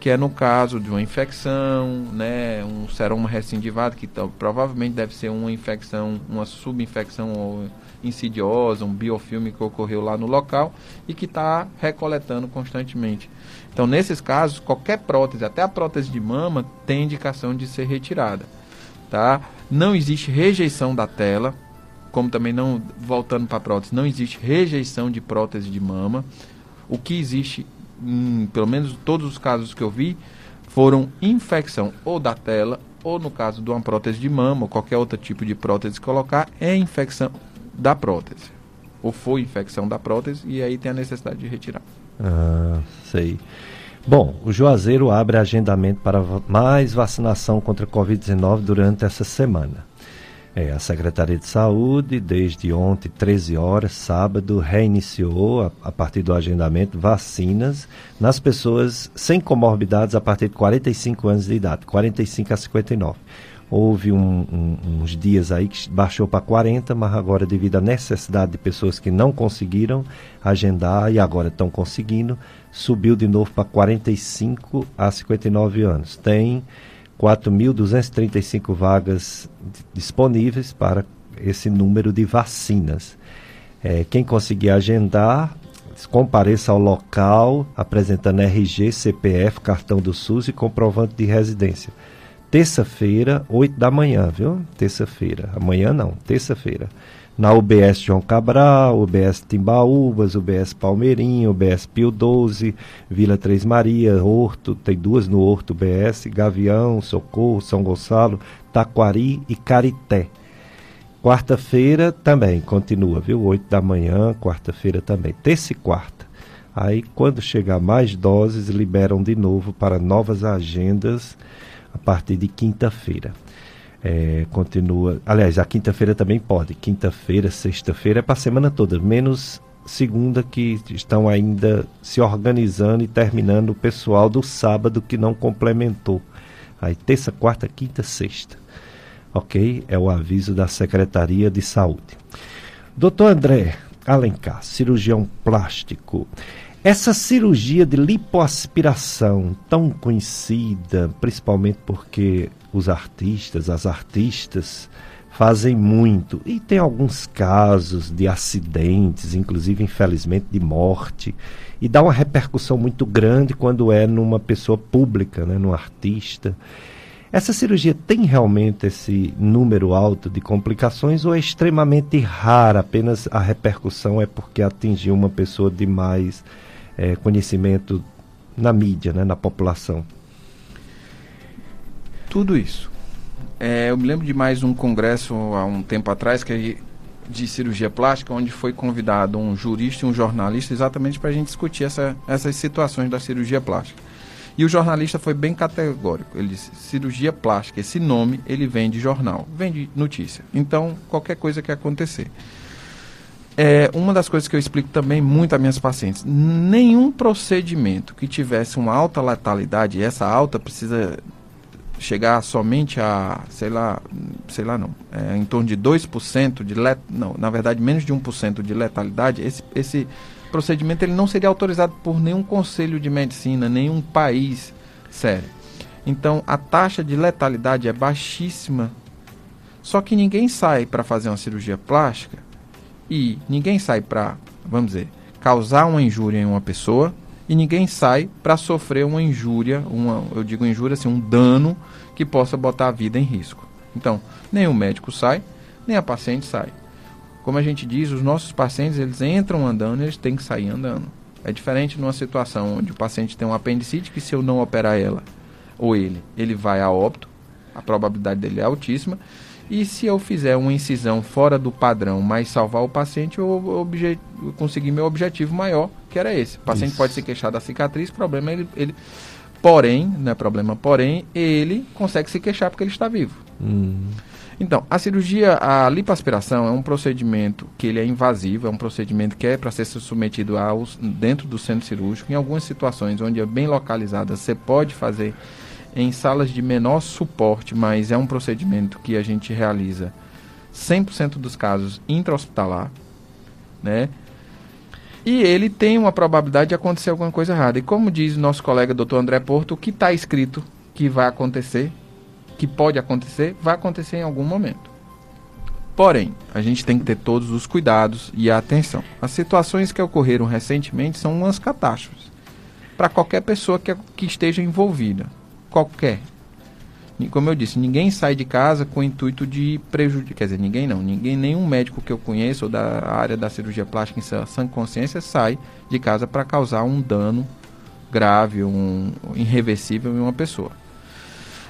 que é no caso de uma infecção, né, um seroma recidivado, que provavelmente deve ser uma infecção, uma subinfecção insidiosa, um biofilme que ocorreu lá no local e que está recoletando constantemente. Então, nesses casos, qualquer prótese, até a prótese de mama, tem indicação de ser retirada. Tá? Não existe rejeição da tela, como também não, voltando para prótese, não existe rejeição de prótese de mama. O que existe, em, pelo menos todos os casos que eu vi, foram infecção ou da tela, ou no caso de uma prótese de mama, ou qualquer outro tipo de prótese colocar, é infecção da prótese. Ou foi infecção da prótese, e aí tem a necessidade de retirar. Ah, sei. Bom, o Juazeiro abre agendamento para mais vacinação contra a Covid-19 durante essa semana. É, a Secretaria de Saúde, desde ontem, 13 horas, sábado, reiniciou, a, a, partir do agendamento, vacinas nas pessoas sem comorbidades a partir de 45 anos de idade, 45 a 59. Houve um, um, uns dias aí que baixou para 40, mas agora, devido à necessidade de pessoas que não conseguiram agendar e agora estão conseguindo, subiu de novo para 45 a 59 anos. Tem 4.235 vagas disponíveis para esse número de vacinas. É, quem conseguir agendar, compareça ao local apresentando RG, CPF, cartão do SUS e comprovante de residência. Terça-feira, 8 da manhã, viu? Terça-feira. Amanhã não, terça-feira na UBS João Cabral, UBS Timbaúbas, UBS Palmeirinho, UBS Pio 12, Vila Três Maria, Horto, tem duas no Horto UBS, Gavião, Socorro, São Gonçalo, Taquari e Carité. Quarta-feira também continua, viu? 8 da manhã, quarta-feira também. Terça e quarta. Aí, quando chegar mais doses, liberam de novo para novas agendas a partir de quinta-feira. É, continua. Aliás, a quinta-feira também pode. Quinta-feira, sexta-feira é para a semana toda, menos segunda que estão ainda se organizando e terminando o pessoal do sábado que não complementou. Aí terça, quarta, quinta, sexta. Ok? É o aviso da Secretaria de Saúde. Doutor André Alencar, cirurgião plástico. Essa cirurgia de lipoaspiração, tão conhecida, principalmente porque os artistas, as artistas, fazem muito. E tem alguns casos de acidentes, inclusive, infelizmente, de morte. E dá uma repercussão muito grande quando é numa pessoa pública, né, num artista. Essa cirurgia tem realmente esse número alto de complicações ou é extremamente rara? Apenas a repercussão é porque atingiu uma pessoa de mais é, conhecimento na mídia, né, na população? Tudo isso. É, eu me lembro de mais um congresso há um tempo atrás que é de cirurgia plástica, onde foi convidado um jurista e um jornalista exatamente para a gente discutir essa, essas situações da cirurgia plástica. E o jornalista foi bem categórico. Ele disse: cirurgia plástica, esse nome ele vem de jornal, vem de notícia. Então, qualquer coisa que acontecer. É, uma das coisas que eu explico também muito a minhas pacientes, nenhum procedimento que tivesse uma alta letalidade, e essa alta precisa chegar somente a, sei lá, sei lá não, é, em torno de 2% de let, não, na verdade menos de 1% de letalidade, esse, esse procedimento ele não seria autorizado por nenhum conselho de medicina, nenhum país sério. Então a taxa de letalidade é baixíssima. Só que ninguém sai para fazer uma cirurgia plástica e ninguém sai para, vamos dizer, causar uma injúria em uma pessoa e ninguém sai para sofrer uma injúria, uma, eu digo injúria assim, um dano que possa botar a vida em risco. Então, nem o médico sai, nem a paciente sai. Como a gente diz, os nossos pacientes eles entram andando, eles têm que sair andando. É diferente numa situação onde o paciente tem uma apendicite que se eu não operar ela ou ele, ele vai a óbito, a probabilidade dele é altíssima. E se eu fizer uma incisão fora do padrão, mas salvar o paciente, eu, eu consegui meu objetivo maior, que era esse. O paciente Isso. pode se queixar da cicatriz, problema ele, ele porém, não é problema, porém, ele consegue se queixar porque ele está vivo. Hum. Então, a cirurgia, a lipoaspiração é um procedimento que ele é invasivo, é um procedimento que é para ser submetido aos, dentro do centro cirúrgico. Em algumas situações onde é bem localizada, você pode fazer em salas de menor suporte, mas é um procedimento que a gente realiza 100% dos casos intra-hospitalar, né? E ele tem uma probabilidade de acontecer alguma coisa errada. E como diz nosso colega Dr. André Porto, o que está escrito que vai acontecer, que pode acontecer, vai acontecer em algum momento. Porém, a gente tem que ter todos os cuidados e a atenção. As situações que ocorreram recentemente são umas catástrofes para qualquer pessoa que, que esteja envolvida qualquer. Como eu disse, ninguém sai de casa com o intuito de prejudicar. Quer dizer, ninguém não. Ninguém, nenhum médico que eu conheço ou da área da cirurgia plástica em sã consciência sai de casa para causar um dano grave, um irreversível em uma pessoa.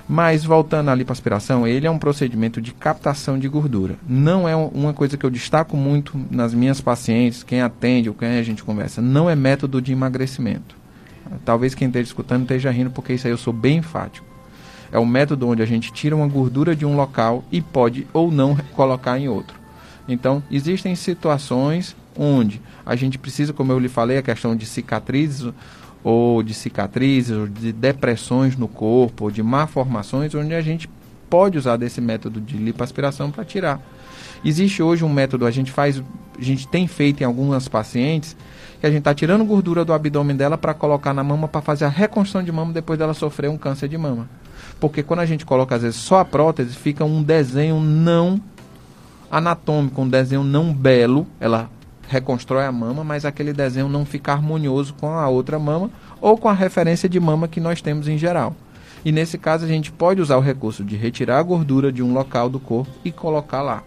Mas voltando à lipoaspiração, ele é um procedimento de captação de gordura. Não é uma coisa que eu destaco muito nas minhas pacientes, quem atende ou quem a gente conversa, não é método de emagrecimento Talvez quem esteja escutando esteja rindo, porque isso aí eu sou bem enfático. É um método onde a gente tira uma gordura de um local e pode ou não colocar em outro. Então, existem situações onde a gente precisa, como eu lhe falei, a questão de cicatrizes ou de cicatrizes, ou de depressões no corpo, ou de malformações, onde a gente pode usar desse método de lipoaspiração para tirar. Existe hoje um método, a gente faz, a gente tem feito em algumas pacientes, que a gente está tirando gordura do abdômen dela para colocar na mama para fazer a reconstrução de mama depois dela sofrer um câncer de mama. Porque quando a gente coloca, às vezes, só a prótese, fica um desenho não anatômico, um desenho não belo. Ela reconstrói a mama, mas aquele desenho não fica harmonioso com a outra mama ou com a referência de mama que nós temos em geral. E nesse caso a gente pode usar o recurso de retirar a gordura de um local do corpo e colocar lá.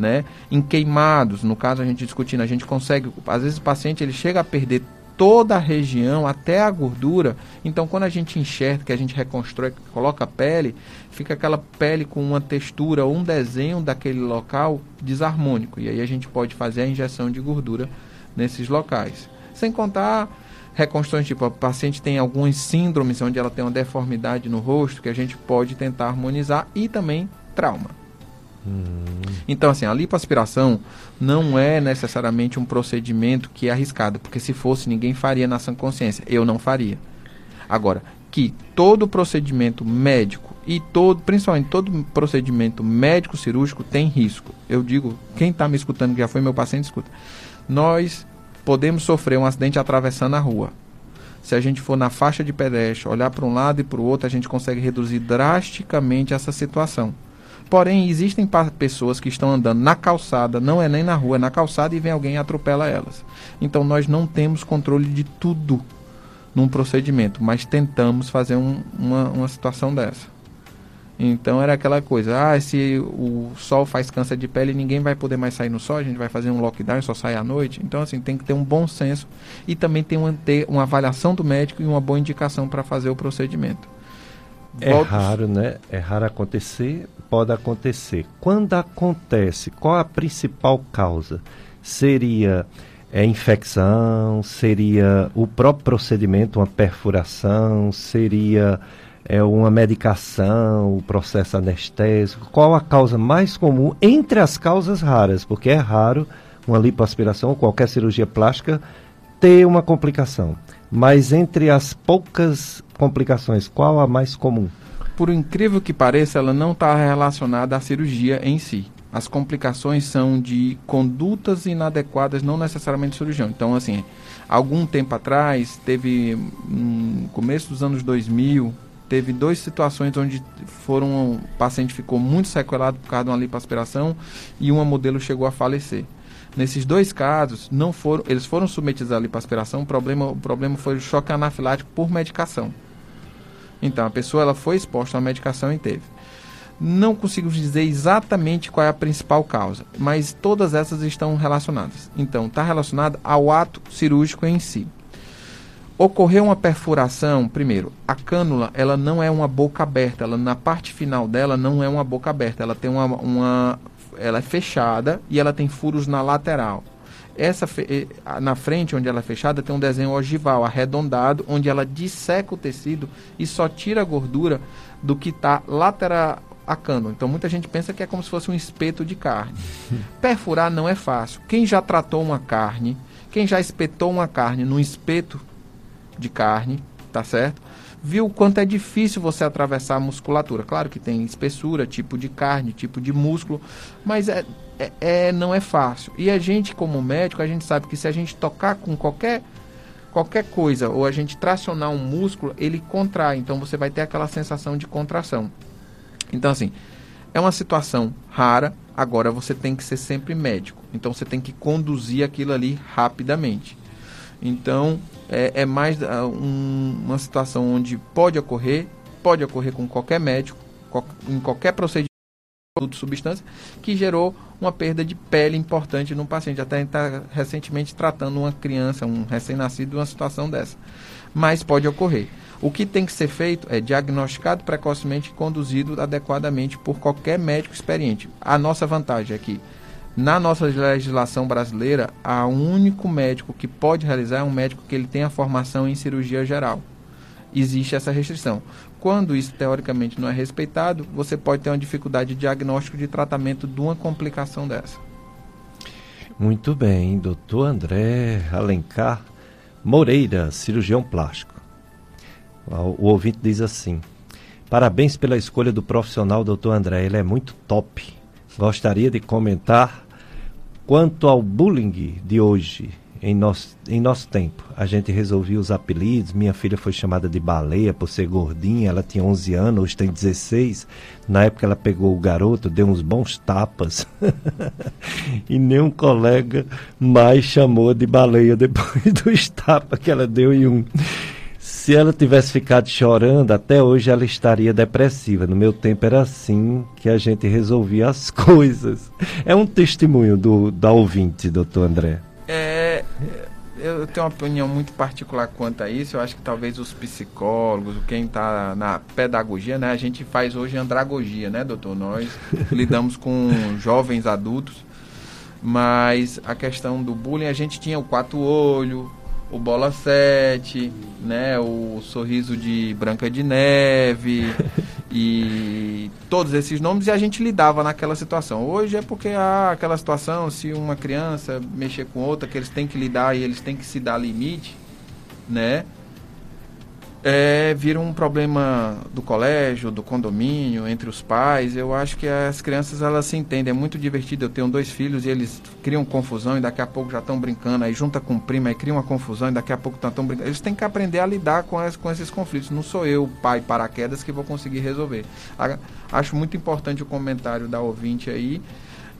Né? Em queimados, no caso a gente discutindo, a gente consegue, às vezes o paciente ele chega a perder toda a região, até a gordura. Então, quando a gente enxerga, que a gente reconstrói, coloca a pele, fica aquela pele com uma textura um desenho daquele local desarmônico. E aí a gente pode fazer a injeção de gordura nesses locais. Sem contar reconstruções, tipo, o paciente tem algumas síndromes onde ela tem uma deformidade no rosto que a gente pode tentar harmonizar e também trauma. Então, assim, a lipoaspiração não é necessariamente um procedimento que é arriscado, porque se fosse, ninguém faria na sã consciência. Eu não faria. Agora, que todo procedimento médico e todo, principalmente todo procedimento médico cirúrgico tem risco. Eu digo, quem está me escutando, que já foi meu paciente, escuta. Nós podemos sofrer um acidente atravessando a rua. Se a gente for na faixa de pedestre, olhar para um lado e para o outro, a gente consegue reduzir drasticamente essa situação. Porém, existem pessoas que estão andando na calçada, não é nem na rua, é na calçada e vem alguém e atropela elas. Então nós não temos controle de tudo num procedimento, mas tentamos fazer um, uma, uma situação dessa. Então era aquela coisa, ah, se o sol faz câncer de pele, ninguém vai poder mais sair no sol, a gente vai fazer um lockdown só sai à noite. Então assim, tem que ter um bom senso e também tem uma, ter uma avaliação do médico e uma boa indicação para fazer o procedimento. É raro, né? É raro acontecer, pode acontecer. Quando acontece, qual a principal causa? Seria é, infecção? Seria o próprio procedimento, uma perfuração? Seria é, uma medicação, o processo anestésico? Qual a causa mais comum entre as causas raras? Porque é raro uma lipoaspiração ou qualquer cirurgia plástica ter uma complicação. Mas entre as poucas complicações, qual a mais comum? por incrível que pareça, ela não está relacionada à cirurgia em si. As complicações são de condutas inadequadas, não necessariamente cirurgião. Então, assim, algum tempo atrás, teve, no começo dos anos 2000, teve duas situações onde foram, o paciente ficou muito sequelado por causa de uma lipoaspiração e uma modelo chegou a falecer. Nesses dois casos, não foram, eles foram submetidos à lipoaspiração, o problema, o problema foi o choque anafilático por medicação. Então, a pessoa ela foi exposta uma medicação e teve. Não consigo dizer exatamente qual é a principal causa, mas todas essas estão relacionadas. Então, está relacionado ao ato cirúrgico em si. Ocorreu uma perfuração, primeiro, a cânula ela não é uma boca aberta, ela na parte final dela não é uma boca aberta, ela tem uma, uma ela é fechada e ela tem furos na lateral. Essa na frente, onde ela é fechada, tem um desenho ogival, arredondado, onde ela disseca o tecido e só tira a gordura do que está lateral a cânula. Então muita gente pensa que é como se fosse um espeto de carne. Perfurar não é fácil. Quem já tratou uma carne, quem já espetou uma carne num espeto de carne, tá certo? Viu o quanto é difícil você atravessar a musculatura. Claro que tem espessura, tipo de carne, tipo de músculo, mas é é, é, não é fácil. E a gente, como médico, a gente sabe que se a gente tocar com qualquer qualquer coisa ou a gente tracionar um músculo, ele contrai. Então você vai ter aquela sensação de contração. Então, assim, é uma situação rara. Agora você tem que ser sempre médico. Então você tem que conduzir aquilo ali rapidamente. Então é, é mais uh, um, uma situação onde pode ocorrer, pode ocorrer com qualquer médico, em qualquer procedimento de substância, que gerou uma perda de pele importante no paciente. Até está recentemente tratando uma criança, um recém-nascido, uma situação dessa. Mas pode ocorrer. O que tem que ser feito é diagnosticado precocemente e conduzido adequadamente por qualquer médico experiente. A nossa vantagem é Na nossa legislação brasileira, o único médico que pode realizar é um médico que ele tem a formação em cirurgia geral. Existe essa restrição. Quando isso teoricamente não é respeitado, você pode ter uma dificuldade de diagnóstico de tratamento de uma complicação dessa. Muito bem, doutor André Alencar Moreira, cirurgião plástico. O ouvinte diz assim: Parabéns pela escolha do profissional, doutor André, ele é muito top. Gostaria de comentar quanto ao bullying de hoje em nosso, em nosso tempo. A gente resolvia os apelidos. Minha filha foi chamada de baleia por ser gordinha. Ela tinha 11 anos, hoje tem 16. Na época ela pegou o garoto, deu uns bons tapas. e nenhum colega mais chamou de baleia depois dos tapas que ela deu em um. Se ela tivesse ficado chorando, até hoje ela estaria depressiva. No meu tempo era assim que a gente resolvia as coisas. É um testemunho do, da ouvinte, doutor André. É, eu tenho uma opinião muito particular quanto a isso. Eu acho que talvez os psicólogos, quem está na pedagogia, né? A gente faz hoje andragogia, né, doutor? Nós lidamos com jovens adultos, mas a questão do bullying, a gente tinha o quatro olho, o bola 7, né, o sorriso de Branca de Neve, e todos esses nomes e a gente lidava naquela situação. Hoje é porque há aquela situação, se uma criança mexer com outra, que eles têm que lidar e eles têm que se dar limite, né? É, vira um problema do colégio, do condomínio, entre os pais. Eu acho que as crianças elas se entendem. É muito divertido. Eu tenho dois filhos e eles criam confusão e daqui a pouco já estão brincando. Aí junta com o primo e cria uma confusão e daqui a pouco estão brincando. Eles têm que aprender a lidar com, as, com esses conflitos. Não sou eu, pai paraquedas, que vou conseguir resolver. acho muito importante o comentário da ouvinte aí.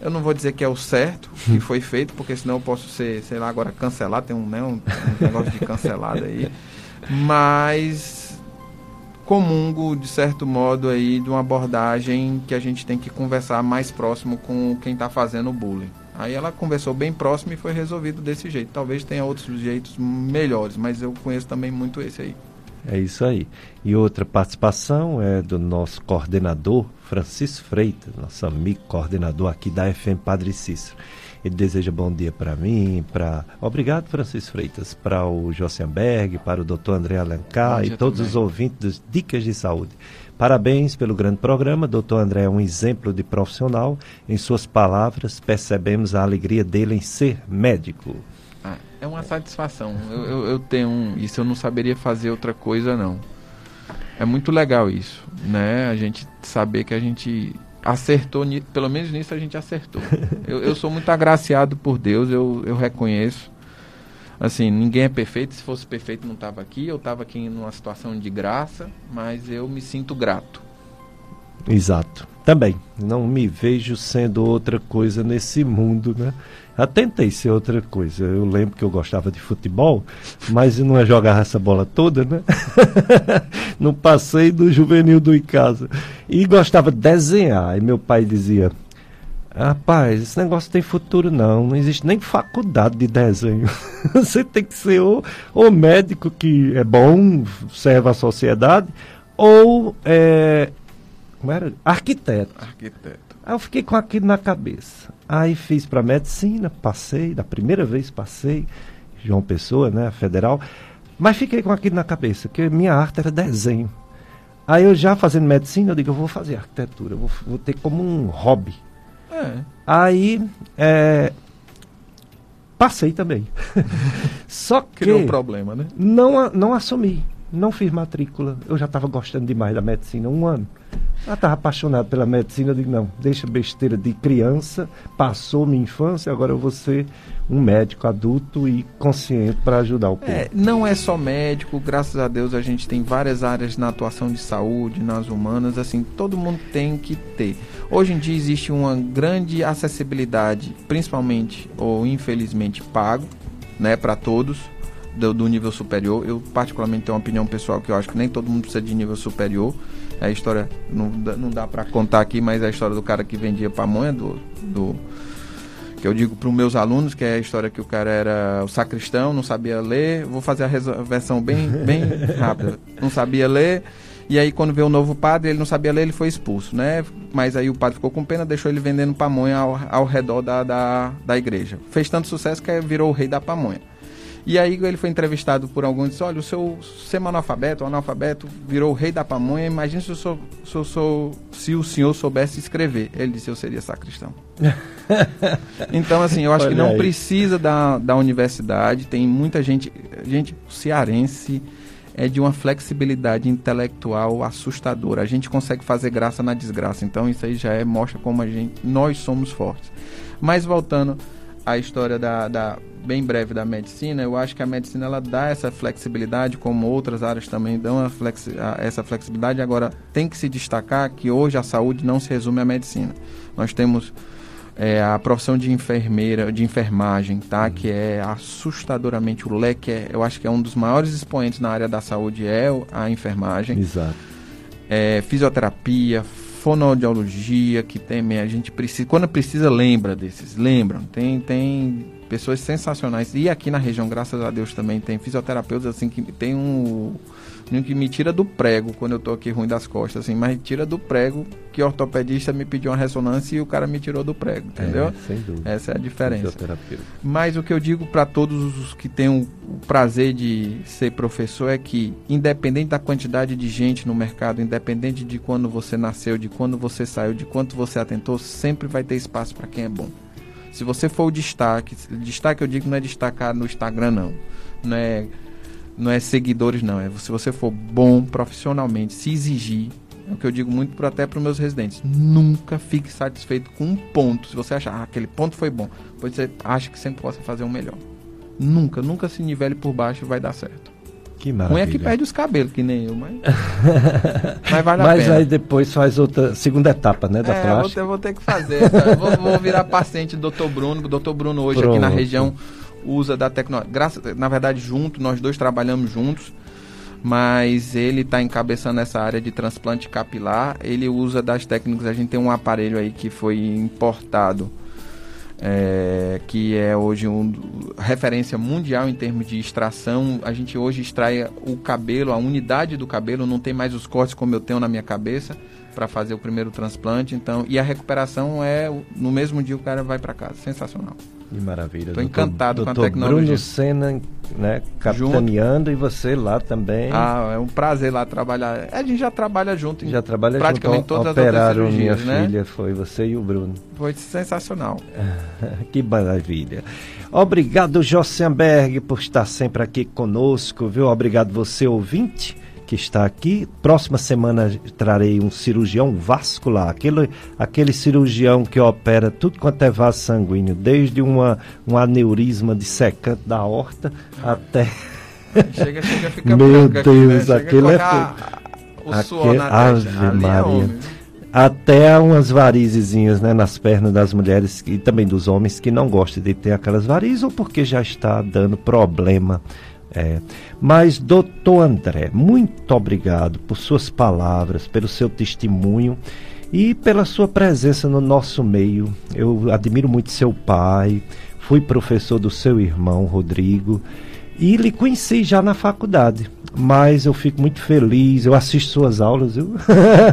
Eu não vou dizer que é o certo que foi feito, porque senão eu posso ser, sei lá, agora cancelado. Tem um, né, um negócio de cancelado aí mas comungo de certo modo aí de uma abordagem que a gente tem que conversar mais próximo com quem está fazendo o bullying. Aí ela conversou bem próximo e foi resolvido desse jeito. Talvez tenha outros jeitos melhores, mas eu conheço também muito esse aí. É isso aí. E outra participação é do nosso coordenador, Francisco Freitas, nosso amigo coordenador aqui da FM Padre Cícero. Ele deseja bom dia para mim, para. Obrigado, Francisco Freitas, para o Jossenberg, para o doutor André Alencar e todos também. os ouvintes das Dicas de Saúde. Parabéns pelo grande programa. Doutor André é um exemplo de profissional. Em suas palavras, percebemos a alegria dele em ser médico. Ah, é uma satisfação. Eu, eu, eu tenho isso, eu não saberia fazer outra coisa, não. É muito legal isso, né? A gente saber que a gente acertou, pelo menos nisso a gente acertou. eu, eu sou muito agraciado por Deus, eu, eu reconheço. Assim, ninguém é perfeito, se fosse perfeito não estava aqui, eu estava aqui numa situação de graça, mas eu me sinto grato. Exato. Também, não me vejo sendo outra coisa nesse mundo, né? Já tentei ser outra coisa. Eu lembro que eu gostava de futebol, mas não é jogar essa bola toda, né? não passei do juvenil do Icasa. E gostava de desenhar. E meu pai dizia: Rapaz, esse negócio tem futuro não, não existe nem faculdade de desenho. Você tem que ser ou, ou médico que é bom, serve à sociedade, ou é, como era? Arquiteto. Arquiteto. Aí eu fiquei com aquilo na cabeça. Aí fiz para medicina, passei, da primeira vez passei, João Pessoa, né, federal, mas fiquei com aquilo na cabeça, que minha arte era desenho. Aí eu já fazendo medicina, eu digo, eu vou fazer arquitetura, vou, vou ter como um hobby. É. Aí é, passei também. Só que. Criou um problema, né? Não, não assumi, não fiz matrícula. Eu já estava gostando demais da medicina, um ano. Ela estava apaixonada pela medicina. Eu digo, não, deixa besteira de criança, passou minha infância, agora eu vou ser um médico adulto e consciente para ajudar o povo. É, não é só médico, graças a Deus a gente tem várias áreas na atuação de saúde, nas humanas, assim, todo mundo tem que ter. Hoje em dia existe uma grande acessibilidade, principalmente ou infelizmente pago, né, para todos. Do, do nível superior, eu particularmente tenho uma opinião pessoal que eu acho que nem todo mundo precisa de nível superior é a história, não, não dá para contar aqui, mas é a história do cara que vendia pamonha, do, do que eu digo para os meus alunos, que é a história que o cara era o sacristão, não sabia ler. Vou fazer a versão bem, bem rápida. Não sabia ler E aí, quando veio o novo padre, ele não sabia ler, ele foi expulso, né? Mas aí o padre ficou com pena, deixou ele vendendo pamonha ao, ao redor da, da, da igreja. Fez tanto sucesso que virou o rei da pamonha. E aí ele foi entrevistado por alguns e disse, olha, o seu semi-analfabeto, analfabeto, virou o rei da pamonha, imagine se, eu sou, se, eu sou, se o senhor soubesse escrever. Ele disse, eu seria sacristão. então, assim, eu acho olha que não aí. precisa da, da universidade, tem muita gente, gente cearense é de uma flexibilidade intelectual assustadora. A gente consegue fazer graça na desgraça. Então isso aí já é, mostra como a gente, nós somos fortes. Mas voltando à história da, da bem breve da medicina, eu acho que a medicina ela dá essa flexibilidade, como outras áreas também dão flexi essa flexibilidade. Agora, tem que se destacar que hoje a saúde não se resume à medicina. Nós temos é, a profissão de enfermeira, de enfermagem, tá? Uhum. Que é assustadoramente o leque. É, eu acho que é um dos maiores expoentes na área da saúde é a enfermagem. Exato. É, fisioterapia, fonoaudiologia, que tem a gente precisa, quando precisa lembra desses, lembram. Tem tem pessoas sensacionais e aqui na região, graças a Deus também tem fisioterapeutas assim que tem um que me tira do prego quando eu tô aqui ruim das costas, assim, mas tira do prego que o ortopedista me pediu uma ressonância e o cara me tirou do prego, é, entendeu? É, sem dúvida. Essa é a diferença. Mas o que eu digo para todos os que têm o prazer de ser professor é que, independente da quantidade de gente no mercado, independente de quando você nasceu, de quando você saiu, de quanto você atentou, sempre vai ter espaço para quem é bom. Se você for o destaque, destaque eu digo não é destacar no Instagram não, não é não é seguidores, não. É se você for bom profissionalmente, se exigir. É o que eu digo muito até para os meus residentes. Nunca fique satisfeito com um ponto. Se você achar ah, aquele ponto foi bom, pois você acha que sempre possa fazer um melhor. Nunca, nunca se nivele por baixo vai dar certo. Que maravilha. Ruim é que perde os cabelos, que nem eu, mas. mas vale a mas pena. aí depois faz outra segunda etapa, né? Da é, plástica. Vou ter, vou ter que fazer. vou, vou, virar paciente do Dr. Bruno. O Dr. Bruno hoje Pronto. aqui na região usa da tecnologia. Na verdade, junto, nós dois trabalhamos juntos, mas ele está encabeçando essa área de transplante capilar. Ele usa das técnicas. A gente tem um aparelho aí que foi importado. É, que é hoje um, referência mundial em termos de extração. A gente hoje extrai o cabelo, a unidade do cabelo, não tem mais os cortes como eu tenho na minha cabeça para fazer o primeiro transplante. Então, e a recuperação é no mesmo dia o cara vai para casa. Sensacional. Que maravilha. Estou encantado com a tecnologia. Bruno Senna, né, capitaneando junto. e você lá também. Ah, é um prazer lá trabalhar. A gente já trabalha junto. Já trabalha praticamente junto. todas operaram as minha né? filha, foi você e o Bruno. Foi sensacional. que maravilha. Obrigado, Jossenberg, por estar sempre aqui conosco, viu? Obrigado você, ouvinte que está aqui. Próxima semana trarei um cirurgião vascular, aquele, aquele cirurgião que opera tudo quanto é vaso sanguíneo, desde uma, um aneurisma de secante da horta até. Chega, chega a ficar Meu Deus, aqui, né? aquele é. O suor na Ave é Maria. até umas varizezinhas né, nas pernas das mulheres e também dos homens que não gostam de ter aquelas varizes ou porque já está dando problema é. Mas, doutor André, muito obrigado por suas palavras, pelo seu testemunho e pela sua presença no nosso meio. Eu admiro muito seu pai, fui professor do seu irmão Rodrigo e lhe conheci já na faculdade. Mas eu fico muito feliz, eu assisto suas aulas, viu?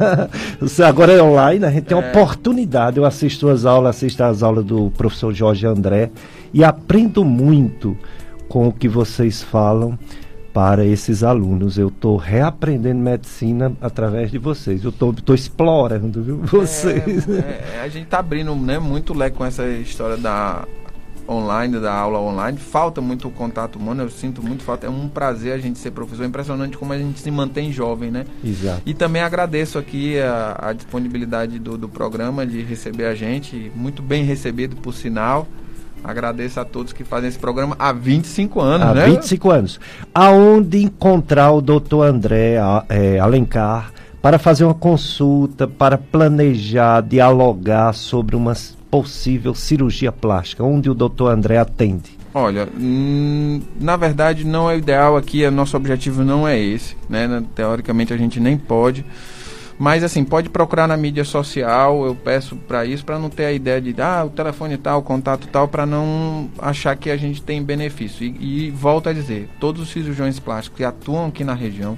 Agora é online, a gente tem é. oportunidade. Eu assisto suas aulas, assisto as aulas do professor Jorge André e aprendo muito com o que vocês falam para esses alunos. Eu estou reaprendendo medicina através de vocês. Eu estou explorando, viu? Vocês. É, é, a gente está abrindo né, muito leque com essa história da online, da aula online. Falta muito o contato humano, eu sinto muito falta. É um prazer a gente ser professor. É impressionante como a gente se mantém jovem, né? Exato. E também agradeço aqui a, a disponibilidade do, do programa de receber a gente. Muito bem recebido, por sinal. Agradeço a todos que fazem esse programa há 25 anos, há né? Há 25 anos. Aonde encontrar o doutor André é, Alencar para fazer uma consulta, para planejar, dialogar sobre uma possível cirurgia plástica? Onde o doutor André atende? Olha, hum, na verdade não é o ideal aqui, nosso objetivo não é esse, né? Teoricamente a gente nem pode. Mas assim, pode procurar na mídia social, eu peço para isso, para não ter a ideia de, ah, o telefone tal, o contato tal, para não achar que a gente tem benefício. E, e volto a dizer, todos os cirurgiões plásticos que atuam aqui na região,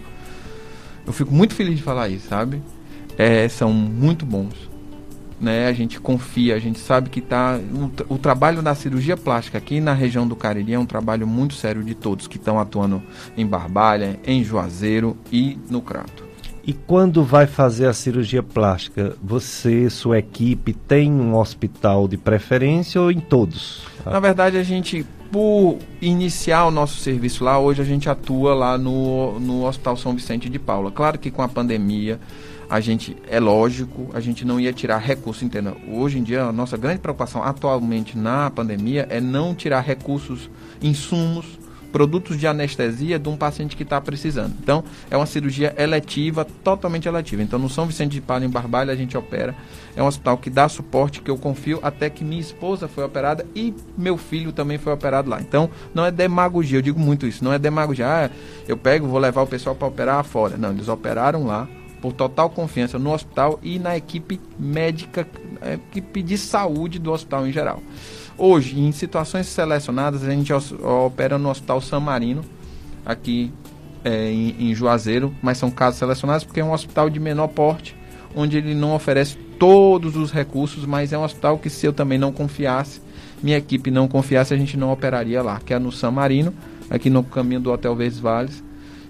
eu fico muito feliz de falar isso, sabe? É, são muito bons né? A gente confia, a gente sabe que tá o, o, trabalho da cirurgia plástica aqui na região do Cariri é um trabalho muito sério de todos que estão atuando em Barbalha, em Juazeiro e no Crato. E quando vai fazer a cirurgia plástica, você, sua equipe, tem um hospital de preferência ou em todos? Na verdade, a gente, por iniciar o nosso serviço lá, hoje a gente atua lá no, no Hospital São Vicente de Paula. Claro que com a pandemia a gente, é lógico, a gente não ia tirar recurso interno. Hoje em dia, a nossa grande preocupação atualmente na pandemia é não tirar recursos, insumos, produtos de anestesia de um paciente que está precisando. Então, é uma cirurgia eletiva, totalmente eletiva. Então, no São Vicente de Paulo, em Barbalha, a gente opera. É um hospital que dá suporte, que eu confio, até que minha esposa foi operada e meu filho também foi operado lá. Então, não é demagogia, eu digo muito isso, não é demagogia. Ah, eu pego, vou levar o pessoal para operar fora. Não, eles operaram lá, por total confiança no hospital e na equipe médica, equipe de saúde do hospital em geral. Hoje, em situações selecionadas, a gente opera no Hospital San Marino, aqui é, em, em Juazeiro, mas são casos selecionados porque é um hospital de menor porte, onde ele não oferece todos os recursos, mas é um hospital que se eu também não confiasse, minha equipe não confiasse, a gente não operaria lá, que é no San Marino, aqui no caminho do Hotel Verdes Vales,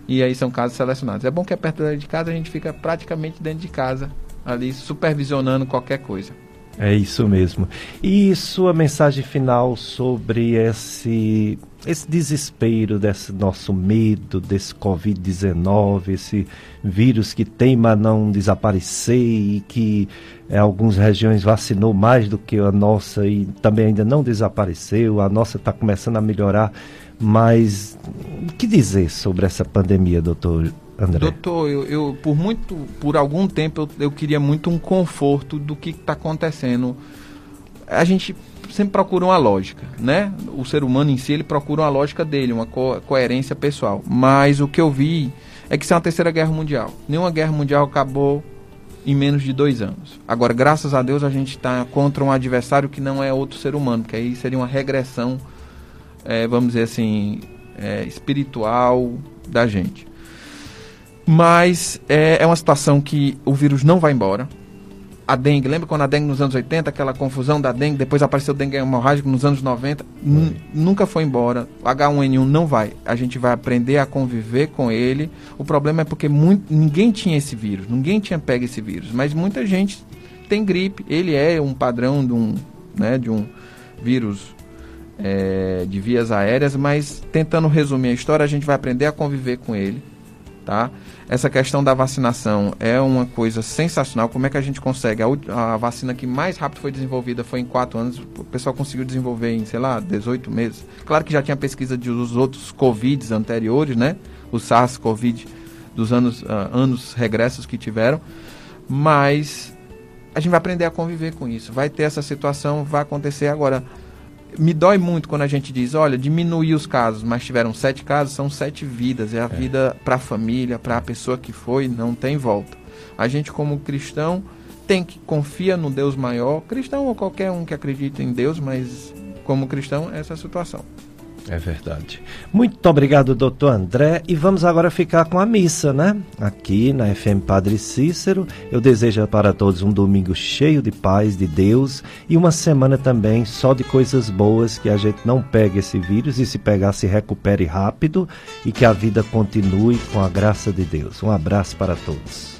e aí são casos selecionados. É bom que é perto de casa, a gente fica praticamente dentro de casa, ali supervisionando qualquer coisa. É isso mesmo. E sua mensagem final sobre esse, esse desespero, desse nosso medo, desse Covid-19, esse vírus que teima não desaparecer e que em algumas regiões vacinou mais do que a nossa e também ainda não desapareceu, a nossa está começando a melhorar. Mas o que dizer sobre essa pandemia, doutor André? Doutor, eu, eu por muito, por algum tempo eu, eu queria muito um conforto do que está acontecendo. A gente sempre procura uma lógica, né? O ser humano em si ele procura uma lógica dele, uma co coerência pessoal. Mas o que eu vi é que isso é uma terceira guerra mundial. Nenhuma guerra mundial acabou em menos de dois anos. Agora, graças a Deus, a gente está contra um adversário que não é outro ser humano, que aí seria uma regressão é, vamos dizer assim, é, espiritual da gente. Mas é, é, uma situação que o vírus não vai embora. A dengue, lembra quando a dengue nos anos 80, aquela confusão da dengue, depois apareceu o dengue hemorrágico nos anos 90, nunca foi embora. O H1N1 não vai. A gente vai aprender a conviver com ele. O problema é porque muito, ninguém tinha esse vírus, ninguém tinha pego esse vírus, mas muita gente tem gripe. Ele é um padrão de um, né, de um vírus é, de vias aéreas, mas tentando resumir a história, a gente vai aprender a conviver com ele, tá? Essa questão da vacinação é uma coisa sensacional. Como é que a gente consegue? A, a vacina que mais rápido foi desenvolvida foi em quatro anos. O pessoal conseguiu desenvolver em, sei lá, 18 meses. Claro que já tinha pesquisa dos outros Covids anteriores, né? O SARS-CoV dos anos, uh, anos regressos que tiveram. Mas a gente vai aprender a conviver com isso. Vai ter essa situação, vai acontecer agora me dói muito quando a gente diz, olha, diminuir os casos, mas tiveram sete casos, são sete vidas. É a é. vida para a família, para a pessoa que foi, não tem volta. A gente, como cristão, tem que confia no Deus maior, cristão ou qualquer um que acredita em Deus, mas como cristão, essa é a situação. É verdade. Muito obrigado, doutor André. E vamos agora ficar com a missa, né? Aqui na FM Padre Cícero. Eu desejo para todos um domingo cheio de paz, de Deus e uma semana também só de coisas boas, que a gente não pegue esse vírus e se pegar se recupere rápido e que a vida continue com a graça de Deus. Um abraço para todos.